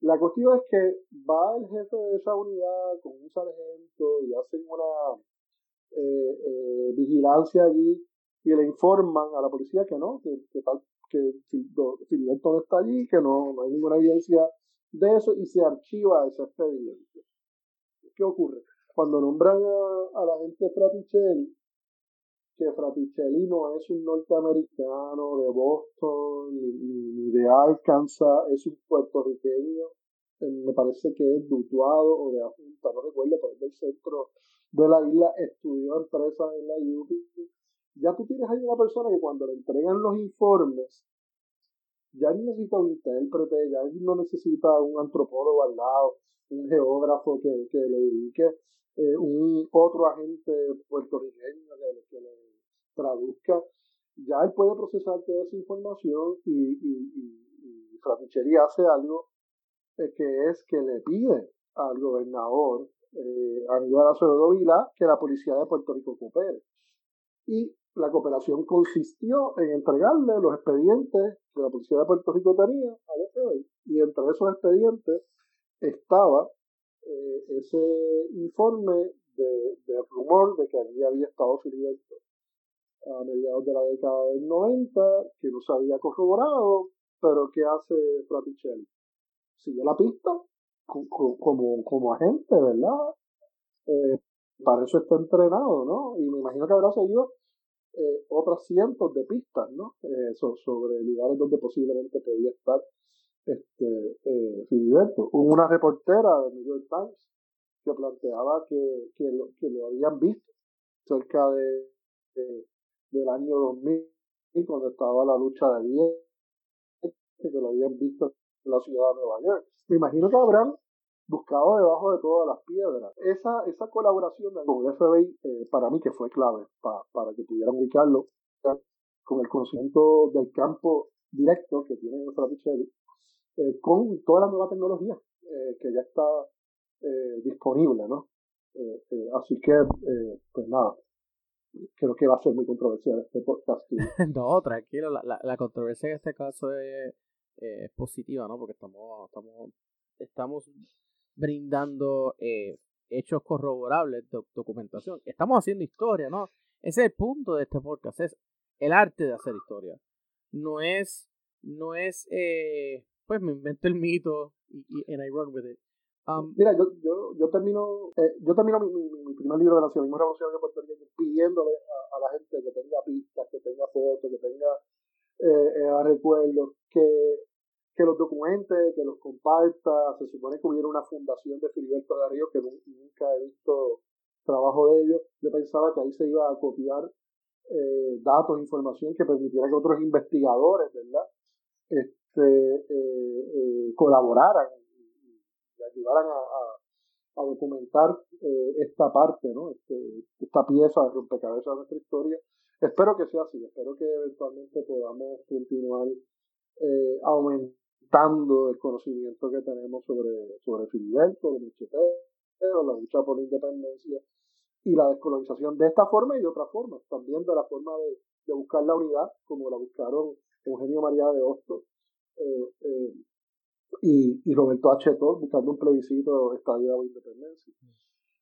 La cuestión es que va el jefe de esa unidad con un sargento y hacen una eh, eh, vigilancia allí y le informan a la policía que no, que, que tal, que Filiberto no está allí, que no, no hay ninguna evidencia de eso y se archiva ese expediente. ¿Qué ocurre? Cuando nombran a, la gente Fraticelli, que Fraticelli no es un norteamericano de Boston ni, de Arkansas, es un puertorriqueño, eh, me parece que es dutuado o de Junta, no recuerdo, pero es del centro de la isla, estudió empresas en la UPI. Ya tú tienes ahí una persona que cuando le entregan los informes, ya no necesita un intérprete, ya no necesita un antropólogo al lado, un geógrafo que, que le dedique, eh, un otro agente puertorriqueño que, le traduzca. Ya él puede procesar toda esa información y, y, y, hace algo eh, que es que le pide al gobernador eh, Aníbal Acevedo Vila que la policía de Puerto Rico coopere. Y la cooperación consistió en entregarle los expedientes que la policía de Puerto Rico tenía al FBI. Y entre esos expedientes estaba eh, ese informe de, rumor de que allí había estado Filiberto a mediados de la década del 90, que no se había corroborado, pero ¿qué hace Fraticelli? Sigue la pista como, como agente, ¿verdad? Eh, para eso está entrenado, ¿no? Y me imagino que habrá seguido eh, otras cientos de pistas, ¿no? Eh, sobre lugares donde posiblemente podía estar este eh, Filiberto. Una reportera de New York Times que planteaba que, que, lo, que lo habían visto cerca de, del año 2000 cuando estaba la lucha de 10 que lo habían visto en la ciudad de Nueva York. Me imagino que habrán buscado debajo de todas las piedras. Esa, esa colaboración con el FBI, eh, para mí que fue clave para que pudieran ubicarlo con el conocimiento del campo directo que tiene Fraticelli, eh, con toda la nueva tecnología eh, que ya está eh, disponible, ¿no? así que, pues nada, creo que va a ser muy controversial este podcast. no, tranquilo, la, la, controversia en este caso es, positiva, ¿no? Porque estamos, estamos, estamos brindando eh, hechos corroborables de documentación. Estamos haciendo historia, ¿no? Ese es el punto de este podcast, es el arte de hacer historia. No es, no es, eh, pues me invento el mito y, and I run with it. Um, Mira, yo, yo, yo termino, eh, yo termino mi, mi, primer libro de Nacionalismo Revolucionario de Puerto Rico pidiéndole a, la gente que tenga pistas, que tenga fotos, que tenga eh, recuerdos, que que los documente, que los comparta. Se supone que hubiera una fundación de Filiberto de Río que nunca he visto trabajo de ellos. Yo pensaba que ahí se iba a copiar eh, datos, información que permitiera que otros investigadores, ¿verdad? Este, eh, eh, colaboraran y, ayudaran a, a, documentar esta parte, ¿no? Este, esta pieza de rompecabezas de nuestra historia. Espero que sea así, espero que eventualmente podamos continuar eh, aumentando el conocimiento que tenemos sobre, sobre Filiberto, de Michetero, la lucha por la independencia y la descolonización de esta forma y de otra forma, también de la forma de, de buscar la unidad, como la buscaron Eugenio María de Hostos eh, eh, y, y, Roberto H. buscando un plebiscito de estadía o independencia.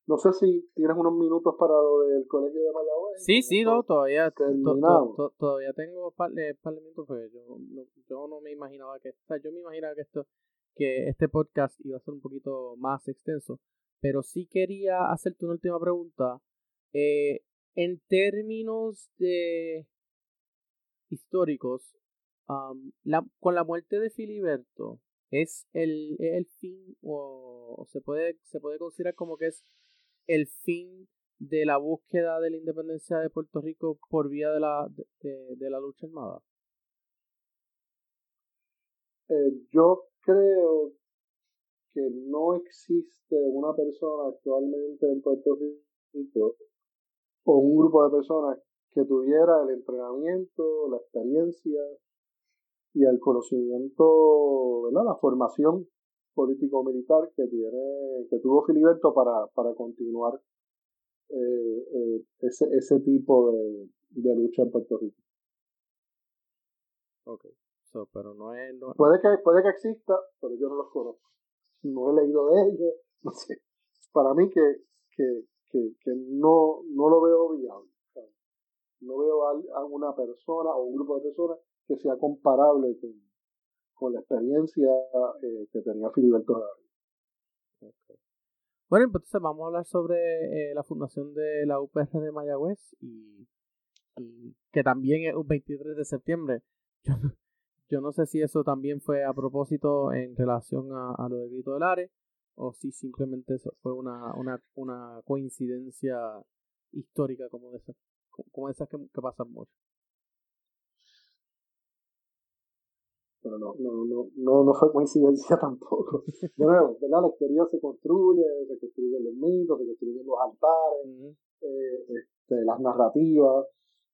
No sé si tienes unos minutos para lo del colegio de Mayagüez. Sí, sí, no, todavía, todavía tengo par de, minutos porque yo no, yo no me imaginaba que, o sea, yo me imaginaba que esto, que este podcast iba a ser un poquito más extenso, pero sí quería hacerte una última pregunta. Eh, en términos de históricos, con la muerte de Filiberto, ¿es el, el fin o, se, puede, se puede considerar como que es el fin de la búsqueda de la independencia de Puerto Rico por vía de la, de, la lucha armada? Eh, yo creo que no existe una persona actualmente en Puerto Rico o un grupo de personas que tuviera el entrenamiento, la experiencia y el conocimiento, ¿verdad? la formación político-militar que tiene que tuvo Filiberto para, para continuar eh, eh, ese, ese tipo de, de, lucha en Puerto Rico. Ok, pero no es... Puede, que, puede que exista, pero yo no los conozco. No he leído de ellos, no sé. Para mí que, que, que, que no, no lo veo viable. No veo a, una persona o un grupo de personas que sea comparable con, la experiencia eh, que tenía Filiberto Gaviria. Bueno, entonces vamos a hablar sobre eh, la fundación de la UPR de Mayagüez y, que también es un 23 de septiembre. Yo, no sé si eso también fue a propósito en relación a, lo del grito del Are o si simplemente eso fue una, una, una coincidencia histórica como de esas, como esas que pasan mucho. Pero no, no, no, no, no fue coincidencia tampoco. De nuevo, ¿verdad? La historia se construye, se construyen los mitos, se construyen los altares, eh, este, las narrativas.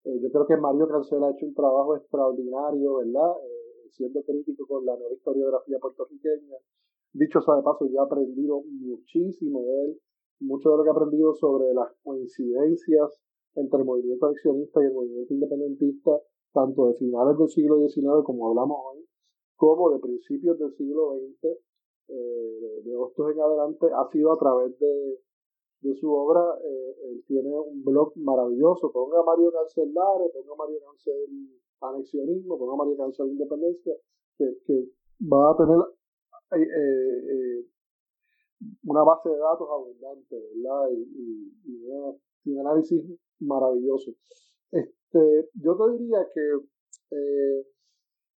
Eh, yo creo que Mario Cancel ha hecho un trabajo extraordinario, ¿verdad? Eh, siendo crítico con la nueva historiografía puertorriqueña. Dicho sea de paso, yo he aprendido muchísimo de él, mucho de lo que he aprendido sobre las coincidencias entre el movimiento accionista y el movimiento independentista, tanto de finales del siglo XIX como hablamos hoy, como de principios del siglo XX, eh, de Hostos en adelante, ha sido a través de, de su obra. Eh, él tiene un blog maravilloso. Ponga Mario Cancel Lare, ponga Mario Cancel Anexionismo, ponga Mario Cancel Independencia, que, que va a tener eh, una base de datos abundante, ¿verdad? Y, y, un análisis maravilloso. Este, yo te diría que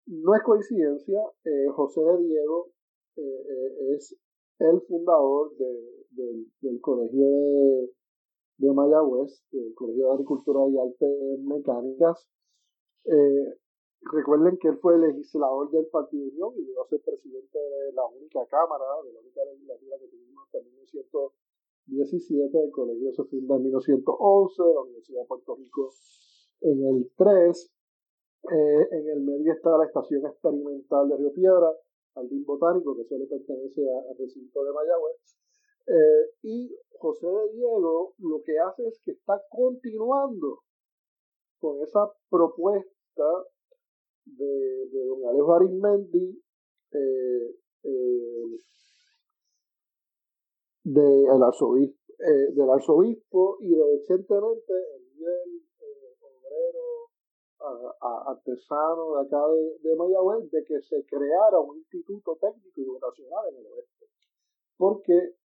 no es coincidencia, eh, José de Diego eh, eh, es el fundador del Colegio de, Mayagüez, del Colegio de Agricultura y Artes Mecánicas. recuerden que él fue legislador del Partido Unión y llegó a ser presidente de la única Cámara, de la única legislatura que tuvimos hasta 1917. El colegio se funda en 1911, la Universidad de Puerto Rico en el 3. Eh, en el medio está la estación experimental de Río Piedra, Jardín Botánico, que solo pertenece al recinto de Mayagüez. Eh, y José de Diego lo que hace es que está continuando con esa propuesta de, don Alejo Arismendi eh, del arzobispo, del arzobispo y recientemente el nivel a, artesano de acá de, de, Mayagüez de que se creara un instituto técnico y vocacional en el oeste. Porque,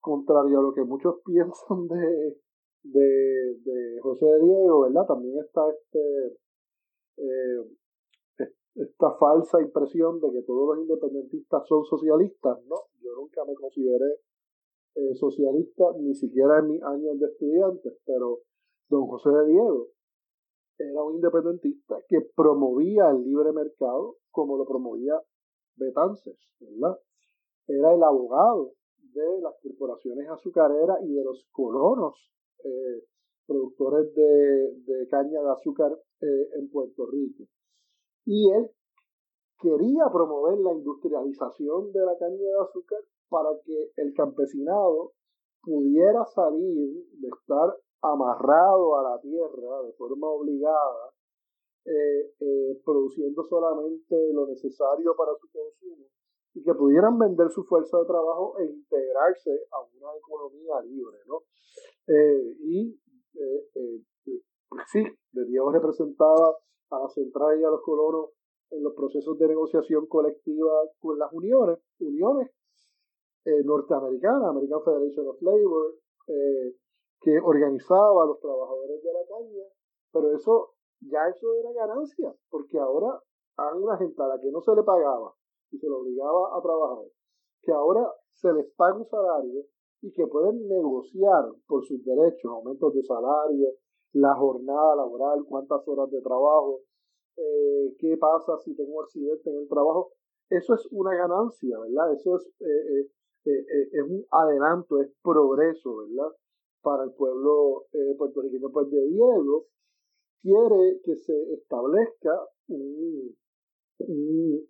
contrario a lo que muchos piensan de, de, de José de Diego, ¿verdad? También está este, eh, esta falsa impresión de que todos los independentistas son socialistas, ¿no? Yo nunca me consideré eh, socialista, ni siquiera en mis años de estudiante, pero don José de Diego era un independentista que promovía el libre mercado como lo promovía Betances, ¿verdad? Era el abogado de las corporaciones azucareras y de los colonos eh, productores de, caña de azúcar eh, en Puerto Rico. Y él quería promover la industrialización de la caña de azúcar para que el campesinado pudiera salir de estar amarrado a la tierra de forma obligada, eh, eh, produciendo solamente lo necesario para su consumo y que pudieran vender su fuerza de trabajo e integrarse a una economía libre, ¿no? Eh, y sí, de Diego representaba a la central y a los colonos en los procesos de negociación colectiva con las uniones, uniones norteamericanas, American Federation of Labor, que organizaba a los trabajadores de la caña, pero eso, ya eso era ganancia, porque ahora a una gente a la que no se le pagaba y se le obligaba a trabajar, que ahora se les paga un salario y que pueden negociar por sus derechos, aumentos de salario, la jornada laboral, cuántas horas de trabajo, eh, qué pasa si tengo accidente en el trabajo, eso es una ganancia, ¿verdad? Eso es, eh, eh, es un adelanto, es progreso, ¿verdad? Para el pueblo eh, puertorriqueño. Pues de Diego quiere que se establezca un,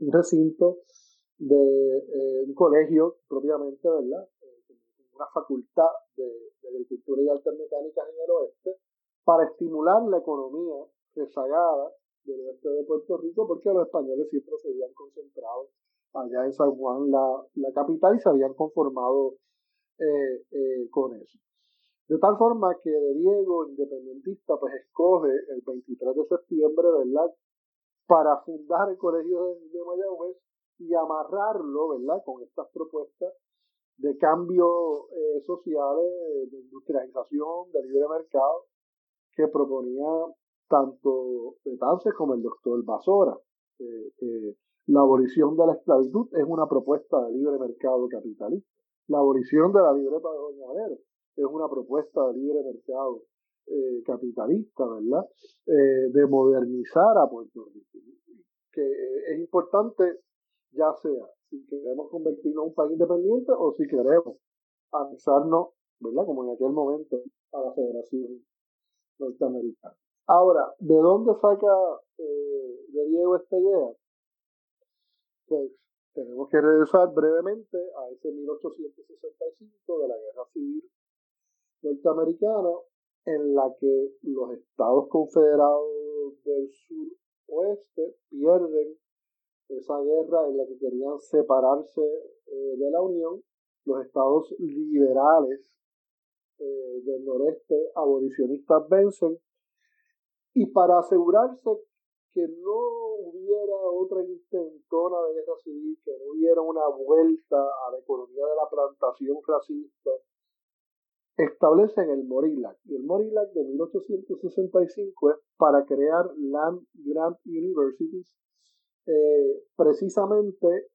recinto de eh, un colegio propiamente, ¿verdad? Eh, una facultad de, agricultura y artes mecánicas en el oeste para estimular la economía rezagada del oeste de Puerto Rico porque los españoles siempre se habían concentrado allá en San Juan, la, la capital, y se habían conformado con eso. De tal forma que de Diego, independentista, pues escoge el 23 de septiembre, ¿verdad? Para fundar el Colegio de, de Mayagüez y amarrarlo, ¿verdad? Con estas propuestas de cambios eh, sociales, de industrialización, de libre mercado, que proponía tanto Betances como el doctor Basora. Eh, eh, la abolición de la esclavitud es una propuesta de libre mercado capitalista. La abolición de la libreta de Doña es una propuesta de libre mercado eh, capitalista, ¿verdad? de modernizar a Puerto Rico. Que es importante, ya sea si queremos convertirnos en un país independiente o si queremos anexarnos, ¿verdad? Como en aquel momento, a la Federación Norteamericana. Ahora, ¿de dónde saca eh, de Diego esta idea? Pues tenemos que regresar brevemente a ese 1865 de la Guerra Civil Norteamericana, en la que los estados confederados del suroeste pierden esa guerra en la que querían separarse eh, de la Unión, los estados liberales eh, del noreste abolicionistas vencen. Y para asegurarse que no hubiera otra intentona de guerra civil, que no hubiera una vuelta a la economía de la plantación racista, establecen el Morilac. Y el Morilac de 1865 es para crear Land Grant Universities eh, precisamente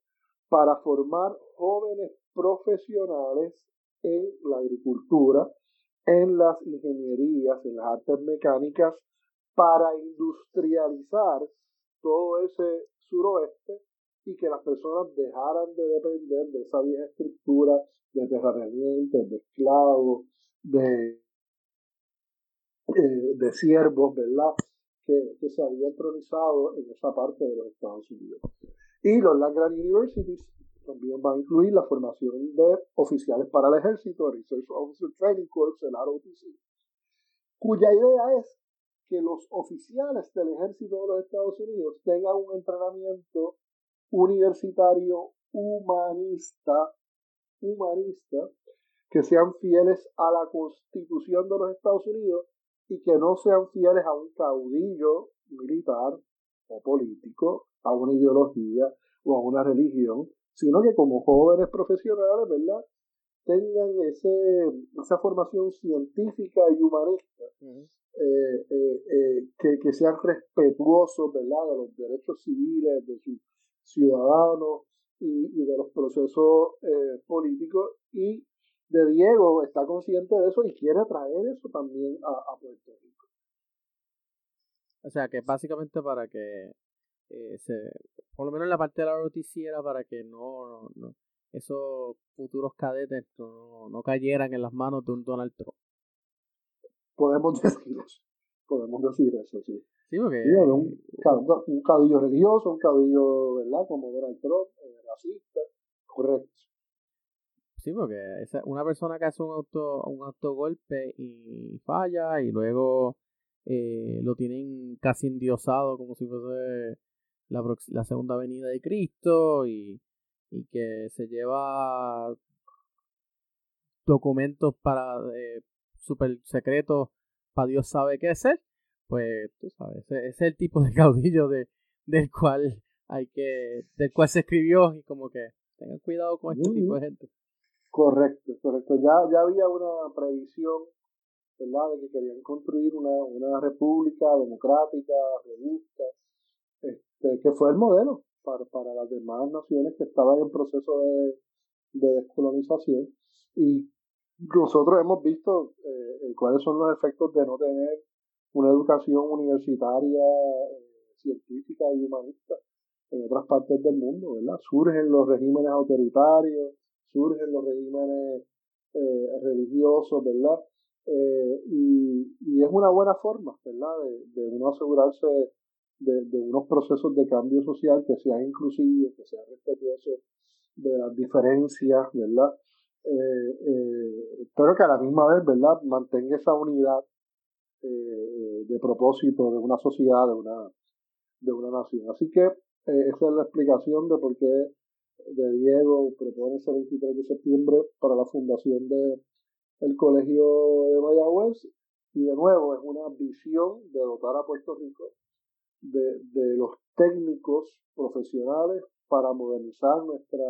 para formar jóvenes profesionales en la agricultura, en las ingenierías, en las artes mecánicas, para industrializar todo ese suroeste y que las personas dejaran de depender de esa vieja estructura de terratenientes, de esclavos, de, eh, de siervos, ¿verdad? que, se había entronizado en esa parte de los Estados Unidos. Y los Land Universities también van a incluir la formación de oficiales para el ejército, Research Officer Training Corps, el ROTC, cuya idea es que los oficiales del ejército de los Estados Unidos tengan un entrenamiento universitario humanista, humanista, que sean fieles a la constitución de los Estados Unidos y que no sean fieles a un caudillo militar o político, a una ideología o a una religión, sino que como jóvenes profesionales, ¿verdad? tengan ese, esa formación científica y humanista, eh, eh, eh, que, que, sean respetuosos ¿verdad? de los derechos civiles de sus ciudadanos y, y de los procesos políticos y de Diego está consciente de eso y quiere traer eso también a, Puerto Rico. O sea, que básicamente para que eh, se, por lo menos en la parte de la noticiera, para que no, no, esos futuros cadetes no, no, cayeran en las manos de un Donald Trump. Podemos decir eso, podemos decir eso, sí. Sí, porque... un, un, caudillo religioso, un caudillo, ¿verdad? Como Donald Trump, eh, racista, correcto. Sí, porque esa, una persona que hace un auto un autogolpe y falla y luego eh, lo tienen casi endiosado como si fuese la, la segunda venida de Cristo y, y que se lleva documentos para eh, super secretos para Dios sabe qué es pues tú sabes, ese, es el tipo de caudillo de, del cual hay que, del cual se escribió y como que tengan cuidado con este tipo de gente. Correcto, correcto. Ya, ya había una previsión, ¿verdad?, de que querían construir una, una república democrática, robusta, este, que fue el modelo para, para las demás naciones que estaban en proceso de, de descolonización. Y nosotros hemos visto eh, cuáles son los efectos de no tener una educación universitaria, eh, científica y humanista en otras partes del mundo, ¿verdad? Surgen los regímenes autoritarios, surgen los regímenes eh, religiosos, ¿verdad? Eh, y, y, es una buena forma, ¿verdad? De, de uno asegurarse de, de, unos procesos de cambio social que sean inclusivos, que sean respetuosos de las diferencias, ¿verdad? Eh, pero que a la misma vez, ¿verdad? Mantenga esa unidad de propósito de una sociedad, de una, de una nación. Así que esa es la explicación de por qué de Diego propone ese 23 de septiembre para la fundación de, el Colegio de Mayagüez y de nuevo es una visión de dotar a Puerto Rico de, de los técnicos profesionales para modernizar nuestra,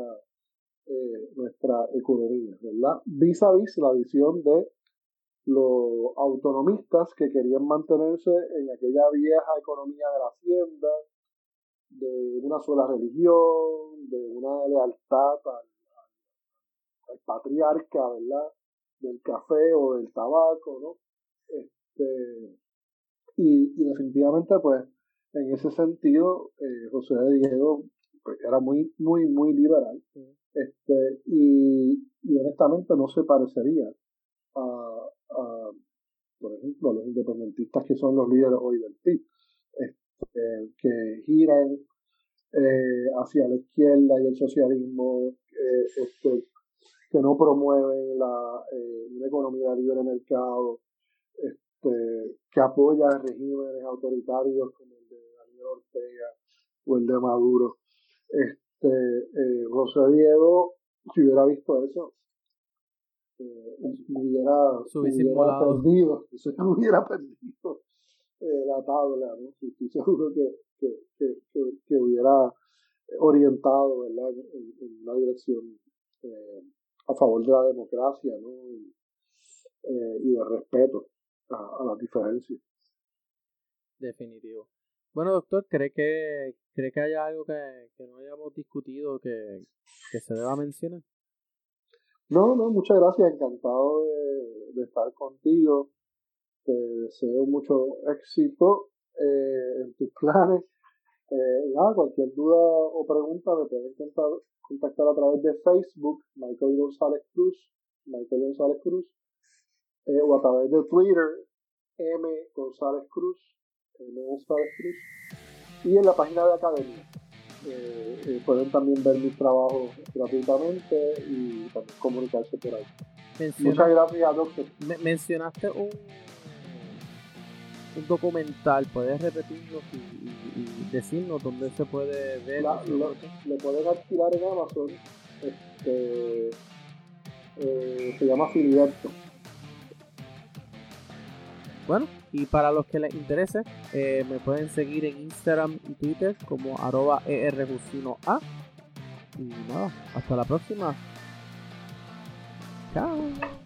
eh, nuestra economía, ¿verdad? Vis a vis la visión de los autonomistas que querían mantenerse en aquella vieja economía de la hacienda, de una sola religión, de una lealtad al, al patriarca, ¿verdad? Del café o del tabaco, ¿no? Este, y, y definitivamente, pues, en ese sentido, eh, José de Diego pues, era muy, muy, muy liberal. Este, y, y, honestamente no se parecería a, por ejemplo, los independentistas que son los líderes hoy del PIB, este, que giran eh, hacia la izquierda y el socialismo, eh, este, que no promueven la, eh, una economía de libre mercado, este, que apoyan regímenes autoritarios como el de Daniel Ortega o el de Maduro. Este, eh, José Diego, si hubiera visto eso, eh, hubiera, hubiera perdido, hubiera perdido eh, la tabla, ¿no? Estoy seguro que, que, que, que, hubiera orientado ¿verdad? En, en una dirección eh, a favor de la democracia ¿no? y, eh, y de respeto a, a, las diferencias. Definitivo. Bueno, doctor, ¿cree que, cree que haya algo que, que no hayamos discutido que, que se deba mencionar? No, no, muchas gracias, encantado de, estar contigo. Te deseo mucho éxito eh, en tus planes. Eh, nada, cualquier duda o pregunta me pueden contactar a través de Facebook, Michael González Cruz, Michael González Cruz, eh, o a través de Twitter, M González Cruz, M González Cruz, y en la página de Academia. Eh, eh, pueden también ver mis trabajos gratuitamente y también comunicarse por ahí. Menciona, Muchas gracias, doctor. Me, mencionaste un, un documental, ¿puedes repetirlo y, y, y decirnos dónde se puede ver? La, lo, lo, pueden alquilar en Amazon. Este, eh, se llama Filiberto. Bueno, y para los que les interese, eh, me pueden seguir en Instagram y Twitter como arroba. Y nada, hasta la próxima. Chao.